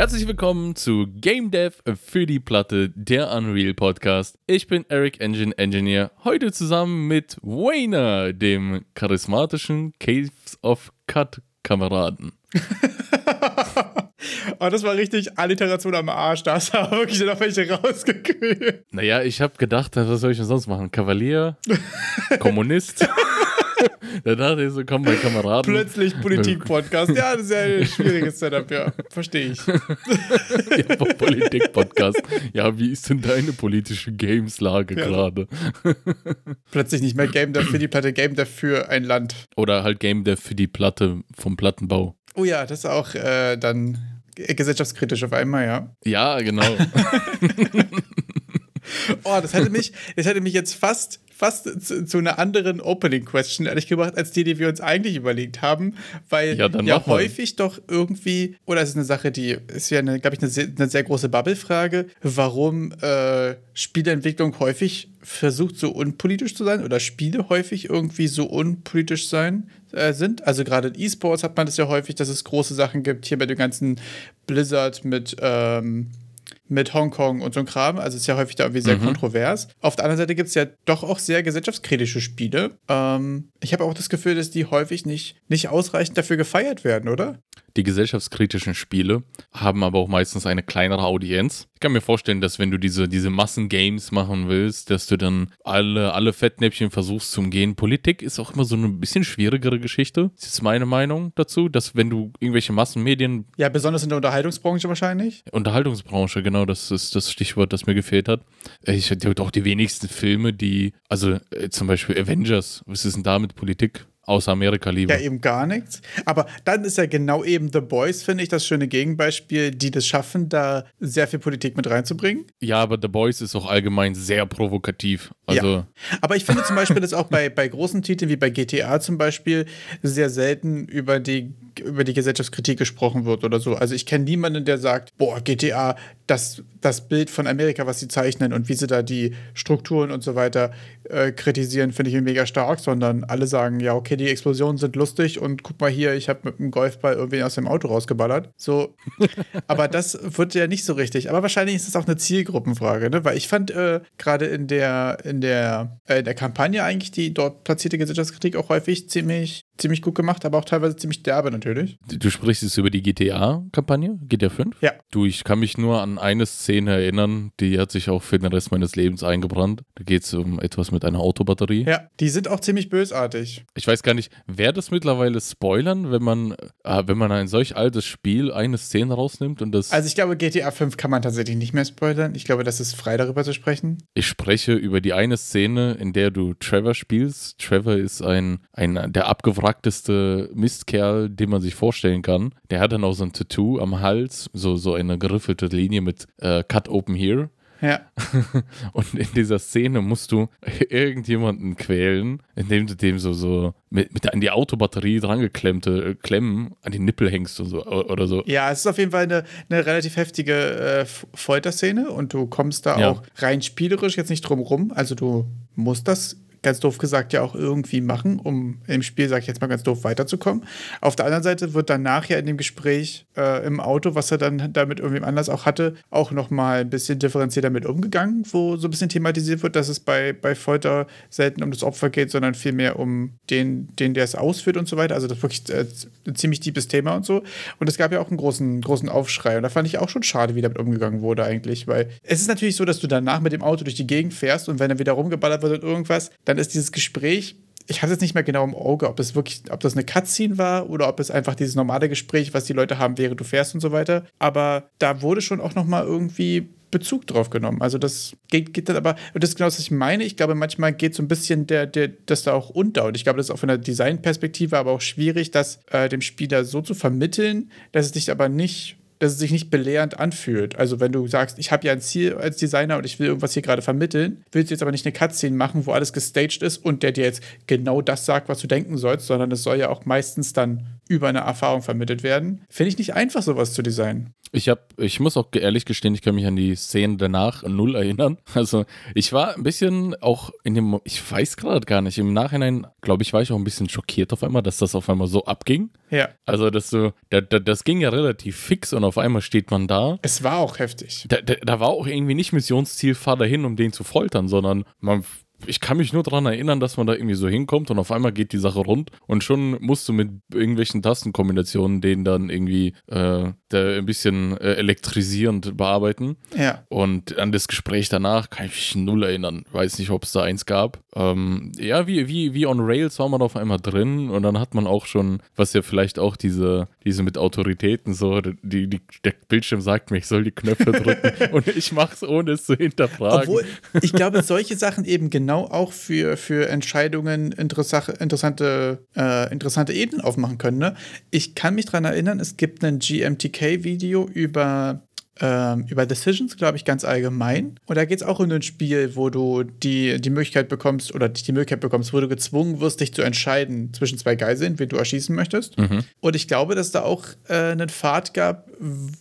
Herzlich willkommen zu Game Dev für die Platte, der Unreal Podcast. Ich bin Eric Engine Engineer, heute zusammen mit Wayner, dem charismatischen Caves of Cut Kameraden. oh, das war richtig Alliteration am Arsch. Da hast du aber wirklich noch welche rausgekühlt. Naja, ich habe gedacht, was soll ich denn sonst machen? Kavalier? Kommunist? da dachte ich so, komm, mein Kameraden. Plötzlich Politik-Podcast. Ja, das ist ja ein schwieriges Setup, ja. Verstehe ich. ja, Politik-Podcast. Ja, wie ist denn deine politische Games-Lage ja. gerade? Plötzlich nicht mehr Game Dev für die Platte, Game Dev für ein Land. Oder halt Game Dev für die Platte vom Plattenbau. Oh ja, das ist auch äh, dann gesellschaftskritisch auf einmal, ja. Ja, genau. oh, das hätte mich, das hätte mich jetzt fast fast zu, zu, einer anderen Opening-Question, ehrlich gesagt, als die, die wir uns eigentlich überlegt haben, weil ja, ja häufig doch irgendwie, oder es ist eine Sache, die ist ja, glaube ich, eine sehr, eine sehr große Bubble-Frage, warum äh, Spieleentwicklung häufig versucht, so unpolitisch zu sein oder Spiele häufig irgendwie so unpolitisch sein äh, sind. Also gerade in E-Sports hat man das ja häufig, dass es große Sachen gibt, hier bei dem ganzen Blizzard mit ähm, mit Hongkong und so ein Kram. Also ist ja häufig da irgendwie sehr mhm. kontrovers. Auf der anderen Seite gibt es ja doch auch sehr gesellschaftskritische Spiele. Ähm, ich habe auch das Gefühl, dass die häufig nicht, nicht ausreichend dafür gefeiert werden, oder? Die gesellschaftskritischen Spiele haben aber auch meistens eine kleinere Audienz. Ich kann mir vorstellen, dass wenn du diese, diese Massengames machen willst, dass du dann alle, alle Fettnäpfchen versuchst zu umgehen. Politik ist auch immer so eine bisschen schwierigere Geschichte. Das ist meine Meinung dazu, dass wenn du irgendwelche Massenmedien. Ja, besonders in der Unterhaltungsbranche wahrscheinlich. Unterhaltungsbranche, genau, das ist das Stichwort, das mir gefehlt hat. Ich hatte auch die wenigsten Filme, die, also äh, zum Beispiel Avengers, was ist denn da mit Politik? Außer Amerika liebe. Ja, eben gar nichts. Aber dann ist ja genau eben The Boys, finde ich, das schöne Gegenbeispiel, die das schaffen, da sehr viel Politik mit reinzubringen. Ja, aber The Boys ist auch allgemein sehr provokativ. Also ja. Aber ich finde zum Beispiel, dass auch bei, bei großen Titeln wie bei GTA zum Beispiel sehr selten über die über die Gesellschaftskritik gesprochen wird oder so. Also ich kenne niemanden, der sagt, boah, GTA, das, das Bild von Amerika, was sie zeichnen und wie sie da die Strukturen und so weiter äh, kritisieren, finde ich mega stark, sondern alle sagen, ja, okay, die Explosionen sind lustig und guck mal hier, ich habe mit einem Golfball irgendwie aus dem Auto rausgeballert. So, aber das wird ja nicht so richtig. Aber wahrscheinlich ist es auch eine Zielgruppenfrage, ne? Weil ich fand äh, gerade in der, in der, äh, in der Kampagne eigentlich die dort platzierte Gesellschaftskritik auch häufig ziemlich ziemlich gut gemacht, aber auch teilweise ziemlich derbe natürlich. Du sprichst jetzt über die GTA-Kampagne, GTA 5? Ja. Du, ich kann mich nur an eine Szene erinnern, die hat sich auch für den Rest meines Lebens eingebrannt. Da geht es um etwas mit einer Autobatterie. Ja, die sind auch ziemlich bösartig. Ich weiß gar nicht, wer das mittlerweile spoilern, wenn man, äh, wenn man ein solch altes Spiel eine Szene rausnimmt und das. Also ich glaube, GTA 5 kann man tatsächlich nicht mehr spoilern. Ich glaube, das ist frei darüber zu sprechen. Ich spreche über die eine Szene, in der du Trevor spielst. Trevor ist ein, ein der abgewrackte abgewrackteste Mistkerl, den man sich vorstellen kann. Der hat dann auch so ein Tattoo am Hals, so, so eine geriffelte Linie mit äh, Cut Open Here. Ja. Und in dieser Szene musst du irgendjemanden quälen, indem du dem so, so mit, mit an die Autobatterie drangeklemmte äh, Klemmen an die Nippel hängst und so, oder so. Ja, es ist auf jeden Fall eine, eine relativ heftige äh, Folterszene und du kommst da ja. auch rein spielerisch jetzt nicht drum rum. Also du musst das ganz doof gesagt ja auch irgendwie machen, um im Spiel, sag ich jetzt mal ganz doof, weiterzukommen. Auf der anderen Seite wird dann nachher in dem Gespräch äh, im Auto, was er dann damit irgendwem anders auch hatte, auch nochmal ein bisschen differenziert damit umgegangen, wo so ein bisschen thematisiert wird, dass es bei, bei Folter selten um das Opfer geht, sondern vielmehr um den, den der es ausführt und so weiter. Also das wirklich äh, ein ziemlich tiefes Thema und so. Und es gab ja auch einen großen, großen Aufschrei. Und da fand ich auch schon schade, wie damit umgegangen wurde eigentlich, weil es ist natürlich so, dass du danach mit dem Auto durch die Gegend fährst und wenn er wieder rumgeballert wird und irgendwas, dann ist dieses Gespräch, ich habe jetzt nicht mehr genau im Auge, ob es wirklich, ob das eine Cutscene war oder ob es einfach dieses normale Gespräch, was die Leute haben, während du fährst und so weiter. Aber da wurde schon auch nochmal irgendwie Bezug drauf genommen. Also das geht, geht dann aber, und das ist genau, was ich meine. Ich glaube, manchmal geht so ein bisschen der, der, das da auch unter. Und ich glaube, das ist auch von der Designperspektive aber auch schwierig, das äh, dem Spieler so zu vermitteln, dass es dich aber nicht dass es sich nicht belehrend anfühlt. Also wenn du sagst, ich habe ja ein Ziel als Designer und ich will irgendwas hier gerade vermitteln, willst du jetzt aber nicht eine Cutscene machen, wo alles gestaged ist und der dir jetzt genau das sagt, was du denken sollst, sondern es soll ja auch meistens dann über eine Erfahrung vermittelt werden. Finde ich nicht einfach, sowas zu designen. Ich habe, ich muss auch ehrlich gestehen, ich kann mich an die Szenen danach null erinnern. Also ich war ein bisschen auch in dem, ich weiß gerade gar nicht, im Nachhinein, glaube ich, war ich auch ein bisschen schockiert auf einmal, dass das auf einmal so abging. Ja. Also dass du, da, da, das ging ja relativ fix und auf einmal steht man da. Es war auch heftig. Da, da, da war auch irgendwie nicht Missionsziel, fahr dahin, um den zu foltern, sondern man ich kann mich nur daran erinnern, dass man da irgendwie so hinkommt und auf einmal geht die Sache rund und schon musst du mit irgendwelchen Tastenkombinationen den dann irgendwie äh, ein bisschen äh, elektrisierend bearbeiten. Ja. Und an das Gespräch danach kann ich mich null erinnern. Weiß nicht, ob es da eins gab. Ähm, ja, wie, wie, wie on Rails war man auf einmal drin und dann hat man auch schon, was ja vielleicht auch diese, diese mit Autoritäten so, die, die, der Bildschirm sagt mir, ich soll die Knöpfe drücken und ich mache es ohne es zu hinterfragen. Obwohl, ich glaube, solche Sachen eben genau genau auch für, für Entscheidungen interessante, äh, interessante Ebenen aufmachen können. Ne? Ich kann mich daran erinnern, es gibt ein GMTK-Video über ähm, über Decisions, glaube ich, ganz allgemein. Und da geht es auch um ein Spiel, wo du die, die Möglichkeit bekommst oder die Möglichkeit bekommst, wo du gezwungen wirst, dich zu entscheiden zwischen zwei Geiseln, wen du erschießen möchtest. Mhm. Und ich glaube, dass da auch äh, einen Pfad gab,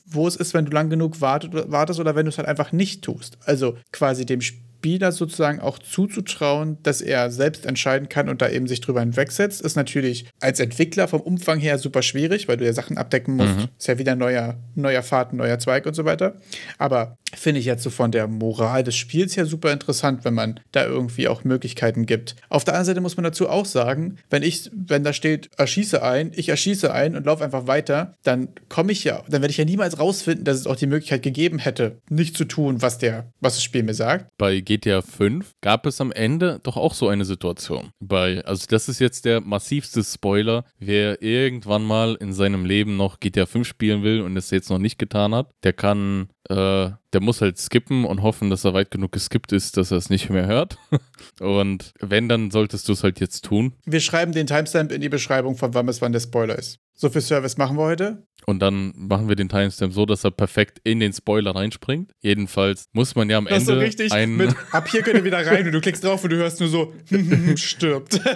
wo es ist, wenn du lang genug wartet, wartest oder wenn du es halt einfach nicht tust. Also quasi dem Spiel Spieler sozusagen auch zuzutrauen, dass er selbst entscheiden kann und da eben sich drüber hinwegsetzt, ist natürlich als Entwickler vom Umfang her super schwierig, weil du ja Sachen abdecken musst. Mhm. Ist ja wieder neuer, neuer Pfad, ein neuer Zweig und so weiter. Aber finde ich jetzt so von der Moral des Spiels her super interessant, wenn man da irgendwie auch Möglichkeiten gibt. Auf der anderen Seite muss man dazu auch sagen, wenn ich, wenn da steht, erschieße ein, ich erschieße ein und laufe einfach weiter, dann komme ich ja, dann werde ich ja niemals rausfinden, dass es auch die Möglichkeit gegeben hätte, nicht zu tun, was der, was das Spiel mir sagt. Bei GTA 5 gab es am Ende doch auch so eine Situation. Bei, also das ist jetzt der massivste Spoiler. Wer irgendwann mal in seinem Leben noch GTA 5 spielen will und es jetzt noch nicht getan hat, der kann, äh, der muss halt skippen und hoffen, dass er weit genug geskippt ist, dass er es nicht mehr hört. und wenn, dann solltest du es halt jetzt tun. Wir schreiben den Timestamp in die Beschreibung von wann es wann der Spoiler ist. So viel Service machen wir heute. Und dann machen wir den Timestamp so, dass er perfekt in den Spoiler reinspringt. Jedenfalls muss man ja am das Ende. So richtig ein mit, ab hier könnt ihr wieder rein und du klickst drauf und du hörst nur so, stirbt.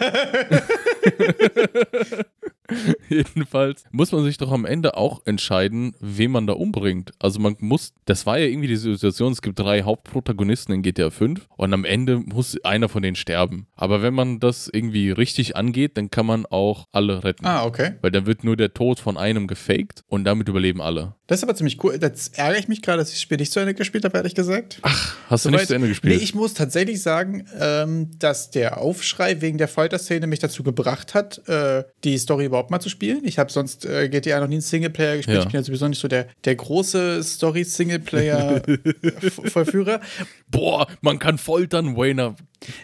Jedenfalls muss man sich doch am Ende auch entscheiden, wen man da umbringt. Also man muss, das war ja irgendwie die Situation, es gibt drei Hauptprotagonisten in GTA 5 und am Ende muss einer von denen sterben. Aber wenn man das irgendwie richtig angeht, dann kann man auch alle retten. Ah, okay. Weil dann wird nur der Tod von einem gefaked und damit überleben alle. Das ist aber ziemlich cool. Das ärgere ich mich gerade, dass ich das Spiel nicht zu Ende gespielt habe, ehrlich gesagt. Ach, hast du Soweit, nicht zu Ende gespielt? Nee, ich muss tatsächlich sagen, ähm, dass der Aufschrei wegen der Folterszene mich dazu gebracht hat, äh, die Story überhaupt mal zu spielen. Ich habe sonst äh, GTA noch nie einen Singleplayer gespielt. Ja. Ich bin ja sowieso nicht so der, der große Story-Singleplayer-Vollführer. Boah, man kann foltern, Wayner.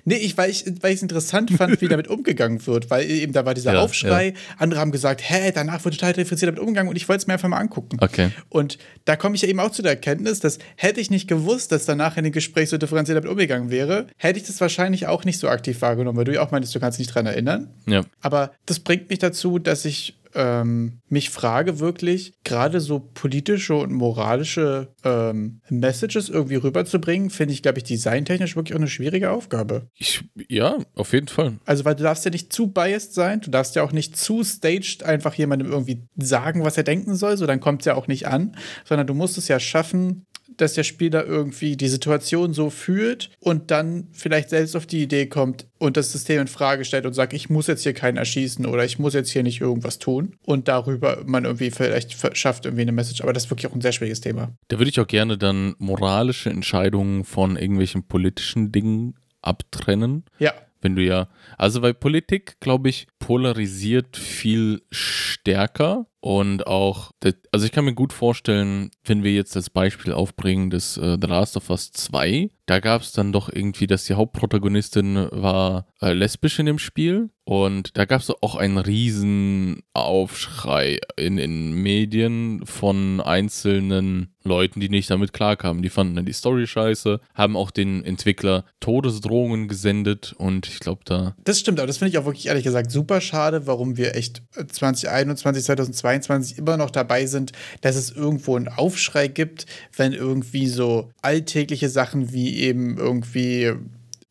Nee, ich, weil ich es interessant fand, wie damit umgegangen wird, weil eben da war dieser ja, Aufschrei. Ja. Andere haben gesagt, hä, danach wird total differenziert damit umgegangen und ich wollte es mir einfach mal angucken. Okay. Und da komme ich ja eben auch zu der Erkenntnis, dass hätte ich nicht gewusst, dass danach in dem Gespräch so differenziert damit umgegangen wäre, hätte ich das wahrscheinlich auch nicht so aktiv wahrgenommen, weil du ja auch meinst, du kannst dich nicht dran erinnern. Ja. Aber das bringt mich dazu, dass ich ähm, mich frage wirklich, gerade so politische und moralische ähm, Messages irgendwie rüberzubringen, finde ich, glaube ich, designtechnisch wirklich auch eine schwierige Aufgabe. Ich, ja, auf jeden Fall. Also, weil du darfst ja nicht zu biased sein, du darfst ja auch nicht zu staged einfach jemandem irgendwie sagen, was er denken soll, so dann kommt es ja auch nicht an, sondern du musst es ja schaffen, dass der Spieler irgendwie die Situation so fühlt und dann vielleicht selbst auf die Idee kommt und das System in Frage stellt und sagt, ich muss jetzt hier keinen erschießen oder ich muss jetzt hier nicht irgendwas tun und darüber man irgendwie vielleicht schafft irgendwie eine Message. Aber das ist wirklich auch ein sehr schwieriges Thema. Da würde ich auch gerne dann moralische Entscheidungen von irgendwelchen politischen Dingen abtrennen. Ja. Wenn du ja, also bei Politik, glaube ich, polarisiert viel stärker und auch, also ich kann mir gut vorstellen, wenn wir jetzt das Beispiel aufbringen des äh, The Last of Us 2, da gab es dann doch irgendwie, dass die Hauptprotagonistin war äh, lesbisch in dem Spiel. Und da gab es auch einen riesen Aufschrei in, in Medien von einzelnen Leuten, die nicht damit klarkamen. Die fanden dann die Story scheiße, haben auch den Entwickler Todesdrohungen gesendet und ich glaube da. Das stimmt, aber das finde ich auch wirklich ehrlich gesagt super schade, warum wir echt 2021, 2022 immer noch dabei sind, dass es irgendwo einen Aufschrei gibt, wenn irgendwie so alltägliche Sachen wie eben irgendwie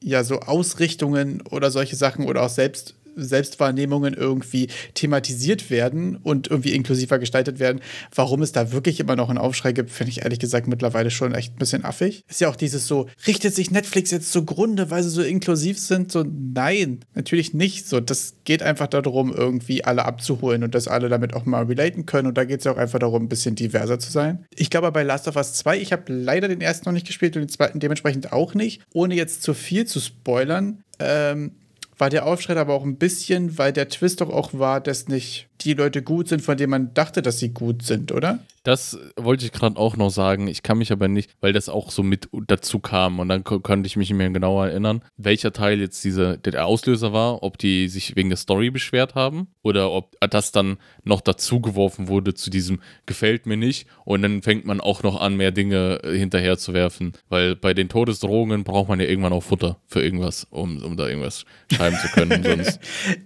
ja so Ausrichtungen oder solche Sachen oder auch selbst Selbstwahrnehmungen irgendwie thematisiert werden und irgendwie inklusiver gestaltet werden. Warum es da wirklich immer noch einen Aufschrei gibt, finde ich ehrlich gesagt mittlerweile schon echt ein bisschen affig. Ist ja auch dieses so, richtet sich Netflix jetzt zugrunde, weil sie so inklusiv sind? So, nein, natürlich nicht. So, das geht einfach darum, irgendwie alle abzuholen und dass alle damit auch mal relaten können. Und da geht es ja auch einfach darum, ein bisschen diverser zu sein. Ich glaube, bei Last of Us 2, ich habe leider den ersten noch nicht gespielt und den zweiten dementsprechend auch nicht. Ohne jetzt zu viel zu spoilern, ähm, war der Aufschrei aber auch ein bisschen, weil der Twist doch auch war, dass nicht die Leute gut sind, von denen man dachte, dass sie gut sind, oder? Das wollte ich gerade auch noch sagen. Ich kann mich aber nicht, weil das auch so mit dazu kam und dann konnte ich mich nicht mehr genauer erinnern, welcher Teil jetzt diese, der Auslöser war, ob die sich wegen der Story beschwert haben oder ob das dann noch dazu geworfen wurde zu diesem gefällt mir nicht und dann fängt man auch noch an, mehr Dinge äh, hinterher zu werfen, weil bei den Todesdrohungen braucht man ja irgendwann auch Futter für irgendwas, um, um da irgendwas schreiben zu können. sonst.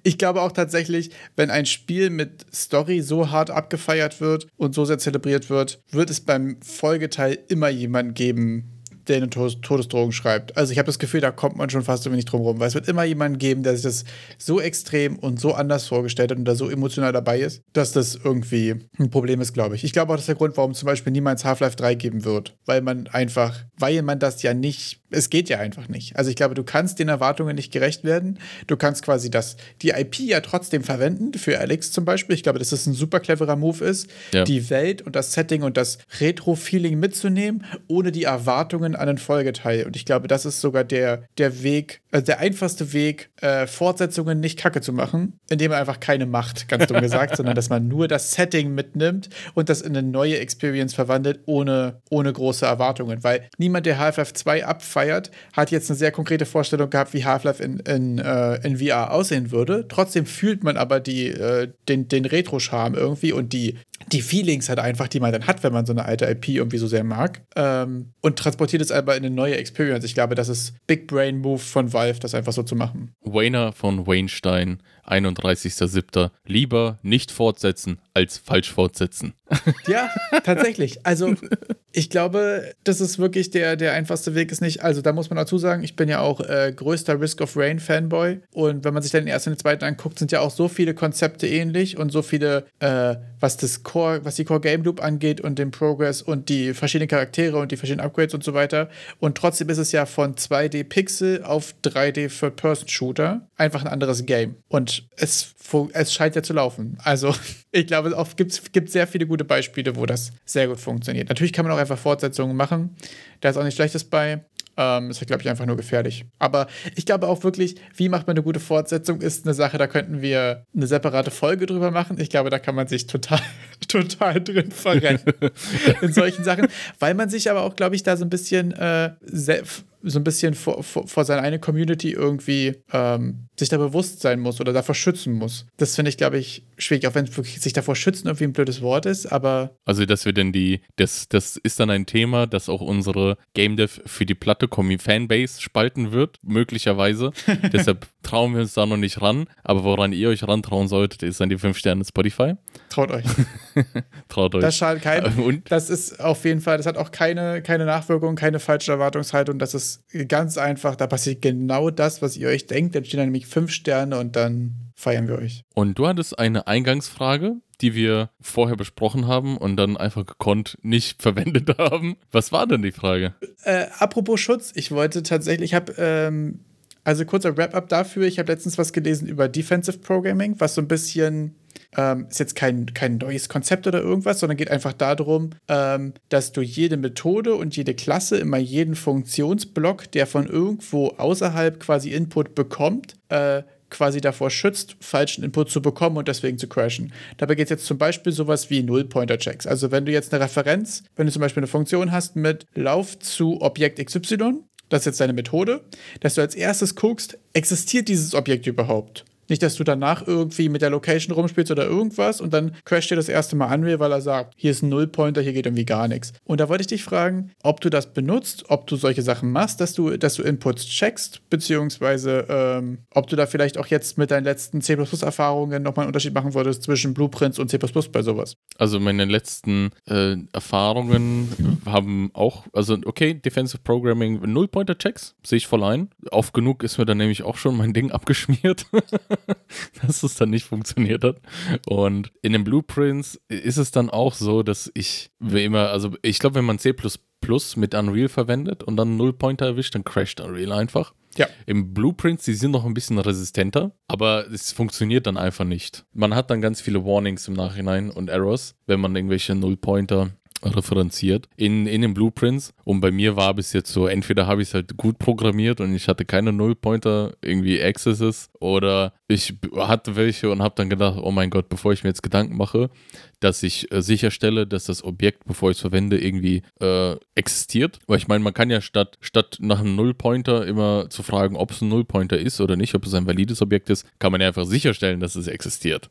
Ich glaube auch tatsächlich, wenn ein Spiel mit Story so hart abgefeiert wird und so sehr zelebriert zelebriert wird, wird es beim Folgeteil immer jemanden geben, der eine Todesdrohung schreibt. Also ich habe das Gefühl, da kommt man schon fast irgendwie nicht drum rum, weil es wird immer jemanden geben, der sich das so extrem und so anders vorgestellt hat und da so emotional dabei ist, dass das irgendwie ein Problem ist, glaube ich. Ich glaube auch, das ist der Grund, warum zum Beispiel niemals Half-Life 3 geben wird, weil man einfach, weil man das ja nicht es geht ja einfach nicht. Also ich glaube, du kannst den Erwartungen nicht gerecht werden. Du kannst quasi das, die IP ja trotzdem verwenden, für Alex zum Beispiel. Ich glaube, dass das ein super cleverer Move ist, ja. die Welt und das Setting und das Retro-Feeling mitzunehmen, ohne die Erwartungen an den Folgeteil. Und ich glaube, das ist sogar der, der Weg, also der einfachste Weg, äh, Fortsetzungen nicht kacke zu machen, indem man einfach keine macht, ganz dumm gesagt, sondern dass man nur das Setting mitnimmt und das in eine neue Experience verwandelt, ohne, ohne große Erwartungen. Weil niemand, der Half-Life 2 abfeiert, feiert, hat jetzt eine sehr konkrete Vorstellung gehabt, wie Half-Life in, in, äh, in VR aussehen würde. Trotzdem fühlt man aber die, äh, den, den Retro-Charme irgendwie und die, die Feelings halt einfach, die man dann hat, wenn man so eine alte IP irgendwie so sehr mag. Ähm, und transportiert es aber in eine neue Experience. Ich glaube, das ist Big Brain Move von Valve, das einfach so zu machen. Wayner von Wainstein 31.07. Lieber nicht fortsetzen als falsch fortsetzen. Ja, tatsächlich. Also ich glaube, das ist wirklich der, der einfachste Weg ist nicht. Also da muss man dazu sagen, ich bin ja auch äh, größter Risk of Rain Fanboy. Und wenn man sich dann den ersten und den zweiten anguckt, sind ja auch so viele Konzepte ähnlich und so viele, äh, was das Core, was die Core Game Loop angeht und den Progress und die verschiedenen Charaktere und die verschiedenen Upgrades und so weiter. Und trotzdem ist es ja von 2D Pixel auf 3D Third-Person-Shooter einfach ein anderes Game. Und es, es scheint ja zu laufen. Also ich glaube, es gibt, gibt sehr viele gute Beispiele, wo das sehr gut funktioniert. Natürlich kann man auch einfach Fortsetzungen machen. Da ist auch nichts Schlechtes bei. Ähm, ist, glaube ich, einfach nur gefährlich. Aber ich glaube auch wirklich, wie macht man eine gute Fortsetzung, ist eine Sache, da könnten wir eine separate Folge drüber machen. Ich glaube, da kann man sich total, total drin verrennen in solchen Sachen, weil man sich aber auch, glaube ich, da so ein bisschen äh, so ein bisschen vor, vor, vor seine eine Community irgendwie ähm, sich da bewusst sein muss oder davor schützen muss. Das finde ich, glaube ich, schwierig, auch wenn wirklich sich davor schützen irgendwie ein blödes Wort ist, aber. Also, dass wir denn die, das, das ist dann ein Thema, das auch unsere Game Dev für die Platte Fanbase spalten wird, möglicherweise. Deshalb trauen wir uns da noch nicht ran. Aber woran ihr euch rantrauen solltet, ist an die 5 Sterne Spotify. Traut euch. Traut euch. Das schadet keinem. Und? Das ist auf jeden Fall, das hat auch keine, keine Nachwirkung, keine falsche Erwartungshaltung. Das ist ganz einfach. Da passiert genau das, was ihr euch denkt. Dann stehen da nämlich 5 Sterne und dann feiern wir euch. Und du hattest eine Eingangsfrage, die wir vorher besprochen haben und dann einfach gekonnt nicht verwendet haben. Was war denn die Frage? Äh, apropos Schutz, ich wollte tatsächlich, ich habe ähm, also kurzer Wrap-up dafür. Ich habe letztens was gelesen über Defensive Programming, was so ein bisschen ähm, ist jetzt kein, kein neues Konzept oder irgendwas, sondern geht einfach darum, ähm, dass du jede Methode und jede Klasse immer jeden Funktionsblock, der von irgendwo außerhalb quasi Input bekommt, äh, quasi davor schützt, falschen Input zu bekommen und deswegen zu crashen. Dabei geht es jetzt zum Beispiel sowas wie Null-Pointer-Checks. Also wenn du jetzt eine Referenz, wenn du zum Beispiel eine Funktion hast mit Lauf zu Objekt XY, das ist jetzt deine Methode, dass du als erstes guckst, existiert dieses Objekt überhaupt? Nicht, dass du danach irgendwie mit der Location rumspielst oder irgendwas und dann crasht dir das erste Mal Unreal, weil er sagt, hier ist ein Nullpointer, hier geht irgendwie gar nichts. Und da wollte ich dich fragen, ob du das benutzt, ob du solche Sachen machst, dass du, dass du Inputs checkst, beziehungsweise ähm, ob du da vielleicht auch jetzt mit deinen letzten C++-Erfahrungen nochmal einen Unterschied machen würdest zwischen Blueprints und C++ bei sowas. Also meine letzten äh, Erfahrungen haben auch, also okay, Defensive Programming, Nullpointer-Checks, sehe ich voll ein. Oft genug ist mir dann nämlich auch schon mein Ding abgeschmiert. dass es dann nicht funktioniert hat. Und in den Blueprints ist es dann auch so, dass ich wie immer, also ich glaube, wenn man C mit Unreal verwendet und dann Nullpointer erwischt, dann crasht Unreal einfach. Ja. Im Blueprints, die sind noch ein bisschen resistenter, aber es funktioniert dann einfach nicht. Man hat dann ganz viele Warnings im Nachhinein und Errors, wenn man irgendwelche Nullpointer referenziert in, in den Blueprints. Und bei mir war bis jetzt so, entweder habe ich es halt gut programmiert und ich hatte keine Nullpointer, irgendwie Accesses, oder ich hatte welche und habe dann gedacht, oh mein Gott, bevor ich mir jetzt Gedanken mache, dass ich äh, sicherstelle, dass das Objekt, bevor ich es verwende, irgendwie äh, existiert. Weil ich meine, man kann ja statt, statt nach einem Nullpointer immer zu fragen, ob es ein Nullpointer ist oder nicht, ob es ein valides Objekt ist, kann man ja einfach sicherstellen, dass es existiert.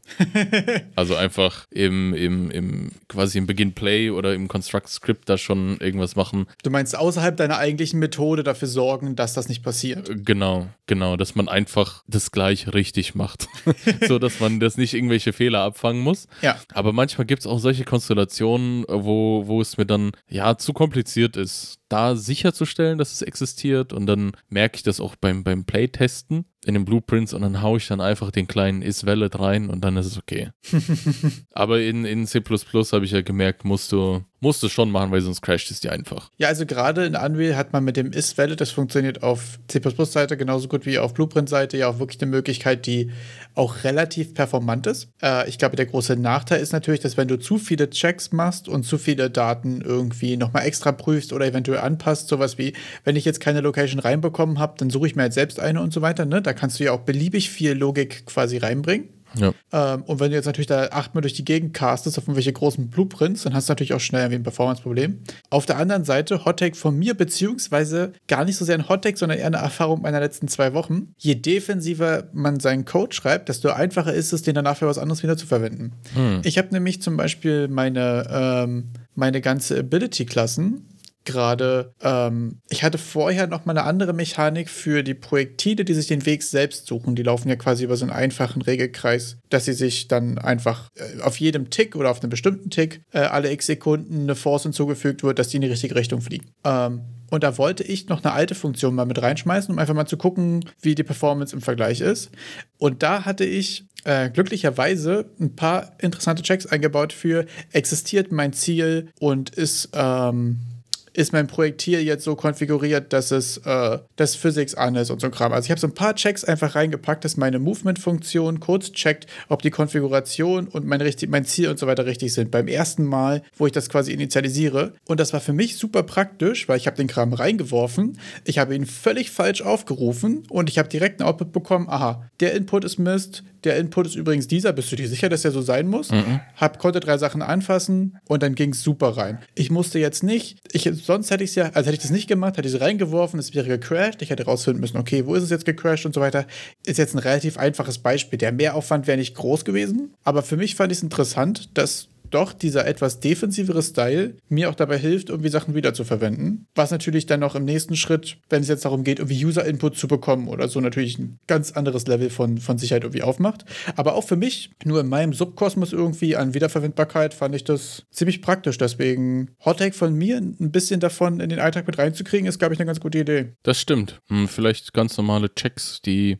also einfach im, im, im quasi im Begin Play oder im Construct Script da schon irgendwas machen. Du meinst außerhalb deiner eigentlichen Methode dafür sorgen, dass das nicht passiert. Äh, genau, genau, dass man einfach das gleich richtig macht. so dass man das nicht irgendwelche Fehler abfangen muss. Ja. Aber manchmal gibt es auch solche Konstellationen, wo, wo es mir dann ja zu kompliziert ist, da sicherzustellen, dass es existiert. Und dann merke ich das auch beim, beim Playtesten in den Blueprints und dann haue ich dann einfach den kleinen is-valid rein und dann ist es okay. Aber in, in C habe ich ja gemerkt, musst du, musst du schon machen, weil sonst crasht es dir einfach. Ja, also gerade in Unreal hat man mit dem is-valid, das funktioniert auf C++-Seite genauso gut wie auf Blueprint-Seite, ja auch wirklich eine Möglichkeit, die auch relativ performant ist. Äh, ich glaube, der große Nachteil ist natürlich, dass wenn du zu viele Checks machst und zu viele Daten irgendwie nochmal extra prüfst oder eventuell anpasst, sowas wie, wenn ich jetzt keine Location reinbekommen habe, dann suche ich mir halt selbst eine und so weiter, ne? Da kannst du ja auch beliebig viel Logik quasi reinbringen. Ja. Ähm, und wenn du jetzt natürlich da achtmal durch die Gegend castest auf irgendwelche großen Blueprints, dann hast du natürlich auch schnell ein Performance-Problem. Auf der anderen Seite, Hottake von mir, beziehungsweise gar nicht so sehr ein Hottake, sondern eher eine Erfahrung meiner letzten zwei Wochen. Je defensiver man seinen Code schreibt, desto einfacher ist es, den danach für was anderes wieder zu verwenden. Hm. Ich habe nämlich zum Beispiel meine, ähm, meine ganze Ability-Klassen gerade, ähm, ich hatte vorher noch mal eine andere Mechanik für die Projektile, die sich den Weg selbst suchen. Die laufen ja quasi über so einen einfachen Regelkreis, dass sie sich dann einfach äh, auf jedem Tick oder auf einem bestimmten Tick äh, alle x Sekunden eine Force hinzugefügt wird, dass die in die richtige Richtung fliegen. Ähm, und da wollte ich noch eine alte Funktion mal mit reinschmeißen, um einfach mal zu gucken, wie die Performance im Vergleich ist. Und da hatte ich äh, glücklicherweise ein paar interessante Checks eingebaut für existiert mein Ziel und ist ähm, ist mein Projektil jetzt so konfiguriert, dass es äh, das Physics an ist und so ein Kram. Also ich habe so ein paar Checks einfach reingepackt, dass meine Movement-Funktion kurz checkt, ob die Konfiguration und mein, richtig, mein Ziel und so weiter richtig sind. Beim ersten Mal, wo ich das quasi initialisiere. Und das war für mich super praktisch, weil ich habe den Kram reingeworfen, ich habe ihn völlig falsch aufgerufen und ich habe direkt einen Output bekommen, aha, der Input ist Mist, der Input ist übrigens dieser, bist du dir sicher, dass der so sein muss? Mhm. Hab, konnte drei Sachen anfassen und dann ging es super rein. Ich musste jetzt nicht, ich, sonst hätte ich es ja, also hätte ich das nicht gemacht, hätte ich es reingeworfen, es wäre gecrashed, ich hätte rausfinden müssen, okay, wo ist es jetzt gecrashed und so weiter. Ist jetzt ein relativ einfaches Beispiel. Der Mehraufwand wäre nicht groß gewesen, aber für mich fand ich es interessant, dass doch dieser etwas defensivere Style mir auch dabei hilft, irgendwie Sachen wiederzuverwenden. Was natürlich dann noch im nächsten Schritt, wenn es jetzt darum geht, irgendwie User-Input zu bekommen oder so, natürlich ein ganz anderes Level von, von Sicherheit irgendwie aufmacht. Aber auch für mich, nur in meinem Subkosmos irgendwie an Wiederverwendbarkeit, fand ich das ziemlich praktisch. Deswegen Hottake von mir, ein bisschen davon in den Alltag mit reinzukriegen, ist, glaube ich, eine ganz gute Idee. Das stimmt. Hm, vielleicht ganz normale Checks, die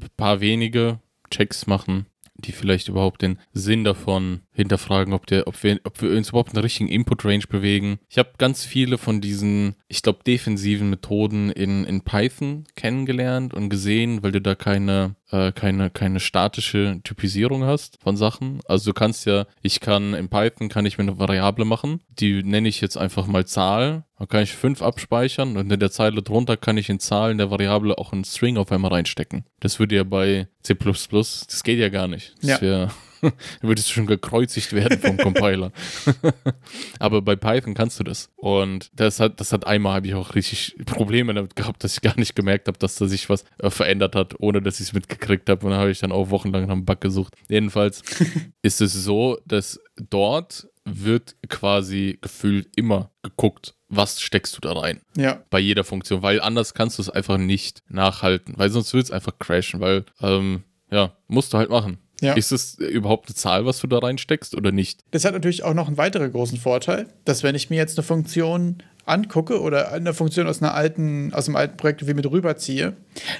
ein paar wenige Checks machen, die vielleicht überhaupt den Sinn davon hinterfragen, ob, der, ob, wir, ob wir uns überhaupt in der richtigen Input-Range bewegen. Ich habe ganz viele von diesen, ich glaube, defensiven Methoden in, in Python kennengelernt und gesehen, weil du da keine, äh, keine, keine statische Typisierung hast von Sachen. Also du kannst ja, ich kann in Python kann ich mir eine Variable machen, die nenne ich jetzt einfach mal Zahl. Da kann ich fünf abspeichern und in der Zeile drunter kann ich in Zahlen der Variable auch einen String auf einmal reinstecken. Das würde ja bei C++, das geht ja gar nicht. Das ja. würdest du schon gekreuzigt werden vom Compiler. Aber bei Python kannst du das. Und das hat, das hat einmal habe ich auch richtig Probleme damit gehabt, dass ich gar nicht gemerkt habe, dass da sich was äh, verändert hat, ohne dass ich es mitgekriegt habe. Und dann habe ich dann auch wochenlang nach einem Bug gesucht. Jedenfalls ist es so, dass dort wird quasi gefühlt immer geguckt, was steckst du da rein. Ja. Bei jeder Funktion, weil anders kannst du es einfach nicht nachhalten, weil sonst wird es einfach crashen, weil, ähm, ja, musst du halt machen. Ja. Ist es überhaupt eine Zahl, was du da reinsteckst oder nicht? Das hat natürlich auch noch einen weiteren großen Vorteil, dass wenn ich mir jetzt eine Funktion angucke oder eine Funktion aus einer alten, aus einem alten Projekt wie mit rüberziehe,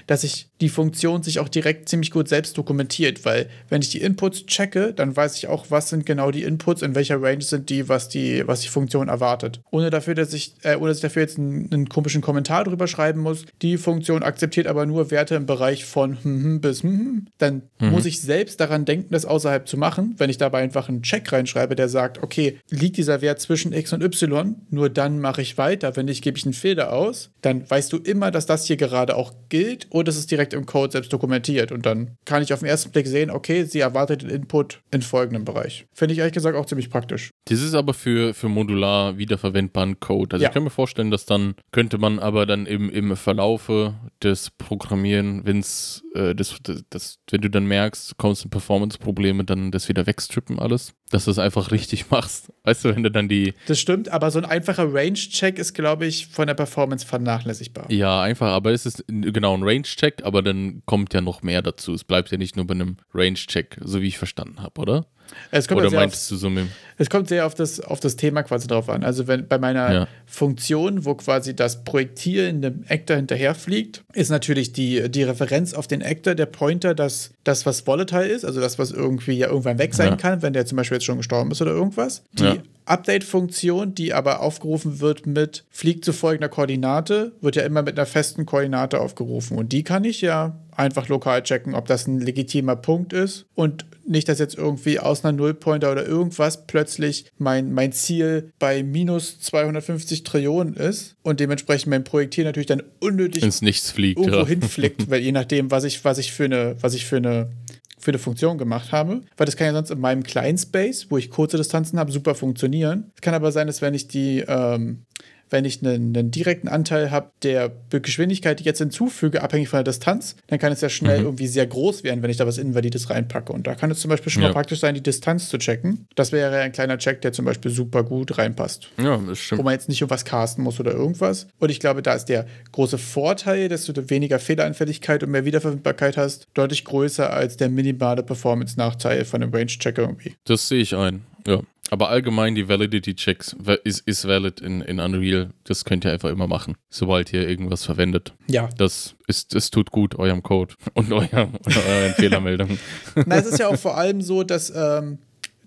dass ich die Funktion sich auch direkt ziemlich gut selbst dokumentiert, weil wenn ich die Inputs checke, dann weiß ich auch, was sind genau die Inputs, in welcher Range sind die, was die, was die Funktion erwartet. Ohne dafür, dass ich, äh, ohne dass ich dafür jetzt einen, einen, komischen Kommentar drüber schreiben muss. Die Funktion akzeptiert aber nur Werte im Bereich von hm, hm bis hm, hm. Dann mhm. muss ich selbst daran denken, das außerhalb zu machen. Wenn ich dabei einfach einen Check reinschreibe, der sagt, okay, liegt dieser Wert zwischen x und y, nur dann mache ich weiter. Wenn nicht, gebe ich einen Fehler aus. Dann weißt du immer, dass das hier gerade auch gilt oder es ist direkt im Code selbst dokumentiert. Und dann kann ich auf den ersten Blick sehen, okay, sie erwartet den Input in folgendem Bereich. Finde ich ehrlich gesagt auch ziemlich praktisch. Das ist aber für, für modular wiederverwendbaren Code. Also ja. ich kann mir vorstellen, dass dann könnte man aber dann im, im Verlaufe des Programmieren, wenn es äh, das, das, das, wenn du dann merkst, kommst in Performance-Probleme, dann das wieder wegstrippen alles, dass du es einfach richtig machst. Weißt du, wenn du dann die. Das stimmt, aber so ein einfacher Range-Check ist, glaube ich, von der Performance vernachlässigbar. Ja, einfach, aber es ist genau ein Range-Check, aber dann kommt ja noch mehr dazu. Es bleibt ja nicht nur bei einem Range-Check, so wie ich verstanden habe, oder? Oder meinst auf, du so mit Es kommt sehr auf das, auf das Thema quasi drauf an. Also wenn bei meiner ja. Funktion, wo quasi das Projektil in dem Actor hinterherfliegt, ist natürlich die, die Referenz auf den Actor, der Pointer, dass das, was volatile ist, also das, was irgendwie ja irgendwann weg sein ja. kann, wenn der zum Beispiel jetzt schon gestorben ist oder irgendwas. Die ja. Update-Funktion, die aber aufgerufen wird mit fliegt zu folgender Koordinate, wird ja immer mit einer festen Koordinate aufgerufen. Und die kann ich ja einfach lokal checken, ob das ein legitimer Punkt ist und nicht, dass jetzt irgendwie aus einer Nullpointer oder irgendwas plötzlich mein, mein Ziel bei minus 250 Trillionen ist und dementsprechend mein Projektil natürlich dann unnötig ins Nichts fliegt, irgendwo ja. hinfliegt, weil je nachdem, was ich, was ich für eine, was ich für eine für eine Funktion gemacht habe, weil das kann ja sonst in meinem kleinen Space, wo ich kurze Distanzen habe, super funktionieren. Es kann aber sein, dass wenn ich die ähm, wenn ich einen, einen direkten Anteil habe der Geschwindigkeit, die ich jetzt hinzufüge, abhängig von der Distanz, dann kann es ja schnell mhm. irgendwie sehr groß werden, wenn ich da was Invalides reinpacke. Und da kann es zum Beispiel schon ja. mal praktisch sein, die Distanz zu checken. Das wäre ein kleiner Check, der zum Beispiel super gut reinpasst. Ja, das stimmt. Wo man jetzt nicht irgendwas casten muss oder irgendwas. Und ich glaube, da ist der große Vorteil, dass du weniger Fehleranfälligkeit und mehr Wiederverwendbarkeit hast, deutlich größer als der minimale Performance-Nachteil von einem Range-Checker irgendwie. Das sehe ich ein. Ja. Aber allgemein die Validity-Checks ist, ist valid in, in Unreal. Das könnt ihr einfach immer machen, sobald ihr irgendwas verwendet. Ja. Das, ist, das tut gut eurem Code und, eurem, und euren Fehlermeldungen. Na, es ist ja auch vor allem so, dass, ähm,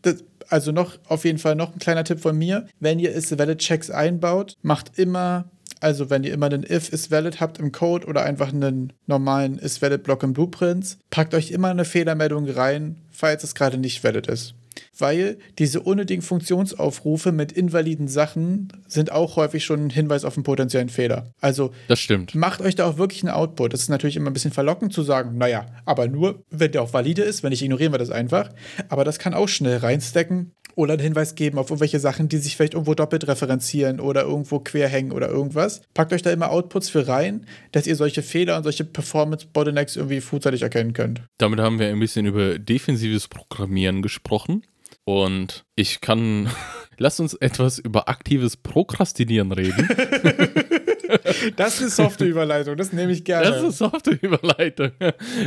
das, also noch auf jeden Fall noch ein kleiner Tipp von mir, wenn ihr is valid Checks einbaut, macht immer also wenn ihr immer einen if is valid habt im Code oder einfach einen normalen is valid Block im Blueprints, packt euch immer eine Fehlermeldung rein, falls es gerade nicht valid ist weil diese unnötigen Funktionsaufrufe mit invaliden Sachen sind auch häufig schon ein Hinweis auf einen potenziellen Fehler. Also das stimmt. macht euch da auch wirklich einen Output. Das ist natürlich immer ein bisschen verlockend zu sagen, naja, aber nur, wenn der auch valide ist, wenn nicht, ignorieren wir das einfach. Aber das kann auch schnell reinstecken oder einen Hinweis geben auf irgendwelche Sachen, die sich vielleicht irgendwo doppelt referenzieren oder irgendwo quer hängen oder irgendwas. Packt euch da immer Outputs für rein, dass ihr solche Fehler und solche Performance-Bottlenecks irgendwie frühzeitig erkennen könnt. Damit haben wir ein bisschen über defensives Programmieren gesprochen. Und ich kann, lass uns etwas über aktives Prokrastinieren reden. Das ist softe Überleitung, das nehme ich gerne. Das ist softe Überleitung.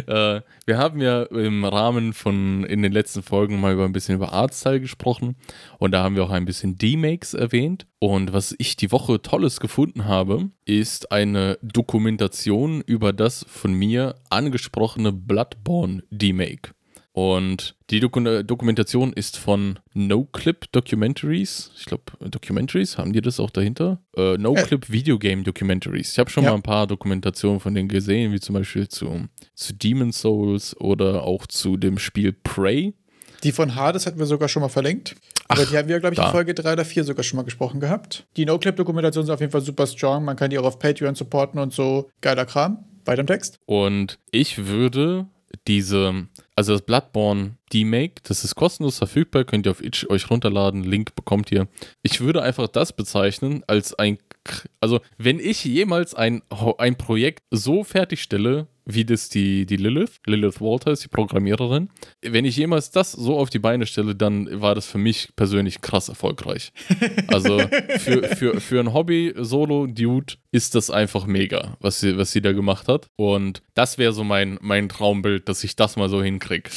Äh, wir haben ja im Rahmen von in den letzten Folgen mal über ein bisschen über Artstyle gesprochen und da haben wir auch ein bisschen D-Makes erwähnt. Und was ich die Woche Tolles gefunden habe, ist eine Dokumentation über das von mir angesprochene Bloodborne D-Make. Und die Doku Dokumentation ist von NoClip Documentaries. Ich glaube, Documentaries, haben die das auch dahinter? Äh, NoClip Video Game Documentaries. Ich habe schon ja. mal ein paar Dokumentationen von denen gesehen, wie zum Beispiel zu, zu Demon Souls oder auch zu dem Spiel Prey. Die von Hades hatten wir sogar schon mal verlinkt. Aber Ach, die haben wir, glaube ich, in Folge 3 oder 4 sogar schon mal gesprochen gehabt. Die NoClip-Dokumentation ist auf jeden Fall super strong. Man kann die auch auf Patreon supporten und so. Geiler Kram. Weiter im Text. Und ich würde diese, also das Bloodborne D-Make, das ist kostenlos verfügbar, könnt ihr auf itch euch runterladen, Link bekommt ihr. Ich würde einfach das bezeichnen als ein, also wenn ich jemals ein, ein Projekt so fertigstelle, wie das die, die Lilith, Lilith Walter ist die Programmiererin. Wenn ich jemals das so auf die Beine stelle, dann war das für mich persönlich krass erfolgreich. Also für, für, für ein Hobby-Solo-Dude ist das einfach mega, was sie, was sie da gemacht hat. Und das wäre so mein, mein Traumbild, dass ich das mal so hinkriege.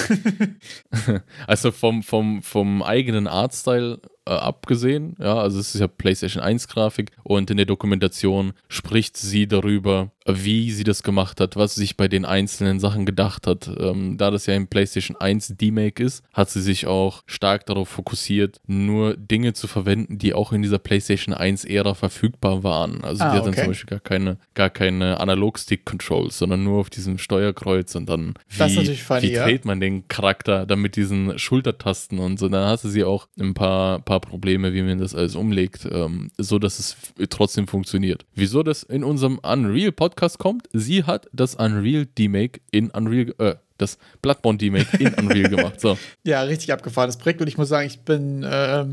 also vom, vom, vom eigenen Artstyle äh, abgesehen. Ja, also es ist ja PlayStation 1 Grafik und in der Dokumentation spricht sie darüber, wie sie das gemacht hat, was sie sich bei den einzelnen Sachen gedacht hat. Ähm, da das ja im PlayStation 1 D-Make ist, hat sie sich auch stark darauf fokussiert, nur Dinge zu verwenden, die auch in dieser PlayStation 1 Ära verfügbar waren. Also ah, die hat okay. dann zum Beispiel gar keine, gar keine Analog-Stick-Controls, sondern nur auf diesem Steuerkreuz und dann wie, funny, wie dreht man den Charakter dann mit diesen Schultertasten und so. Dann hatte sie auch ein paar, paar Probleme, wie man das alles umlegt, ähm, so dass es trotzdem funktioniert. Wieso das in unserem Unreal Podcast kommt? Sie hat das Unreal D-Make in Unreal, äh, das Bloodborne D-Make in Unreal gemacht. So. Ja, richtig abgefahrenes Projekt und ich muss sagen, ich bin äh,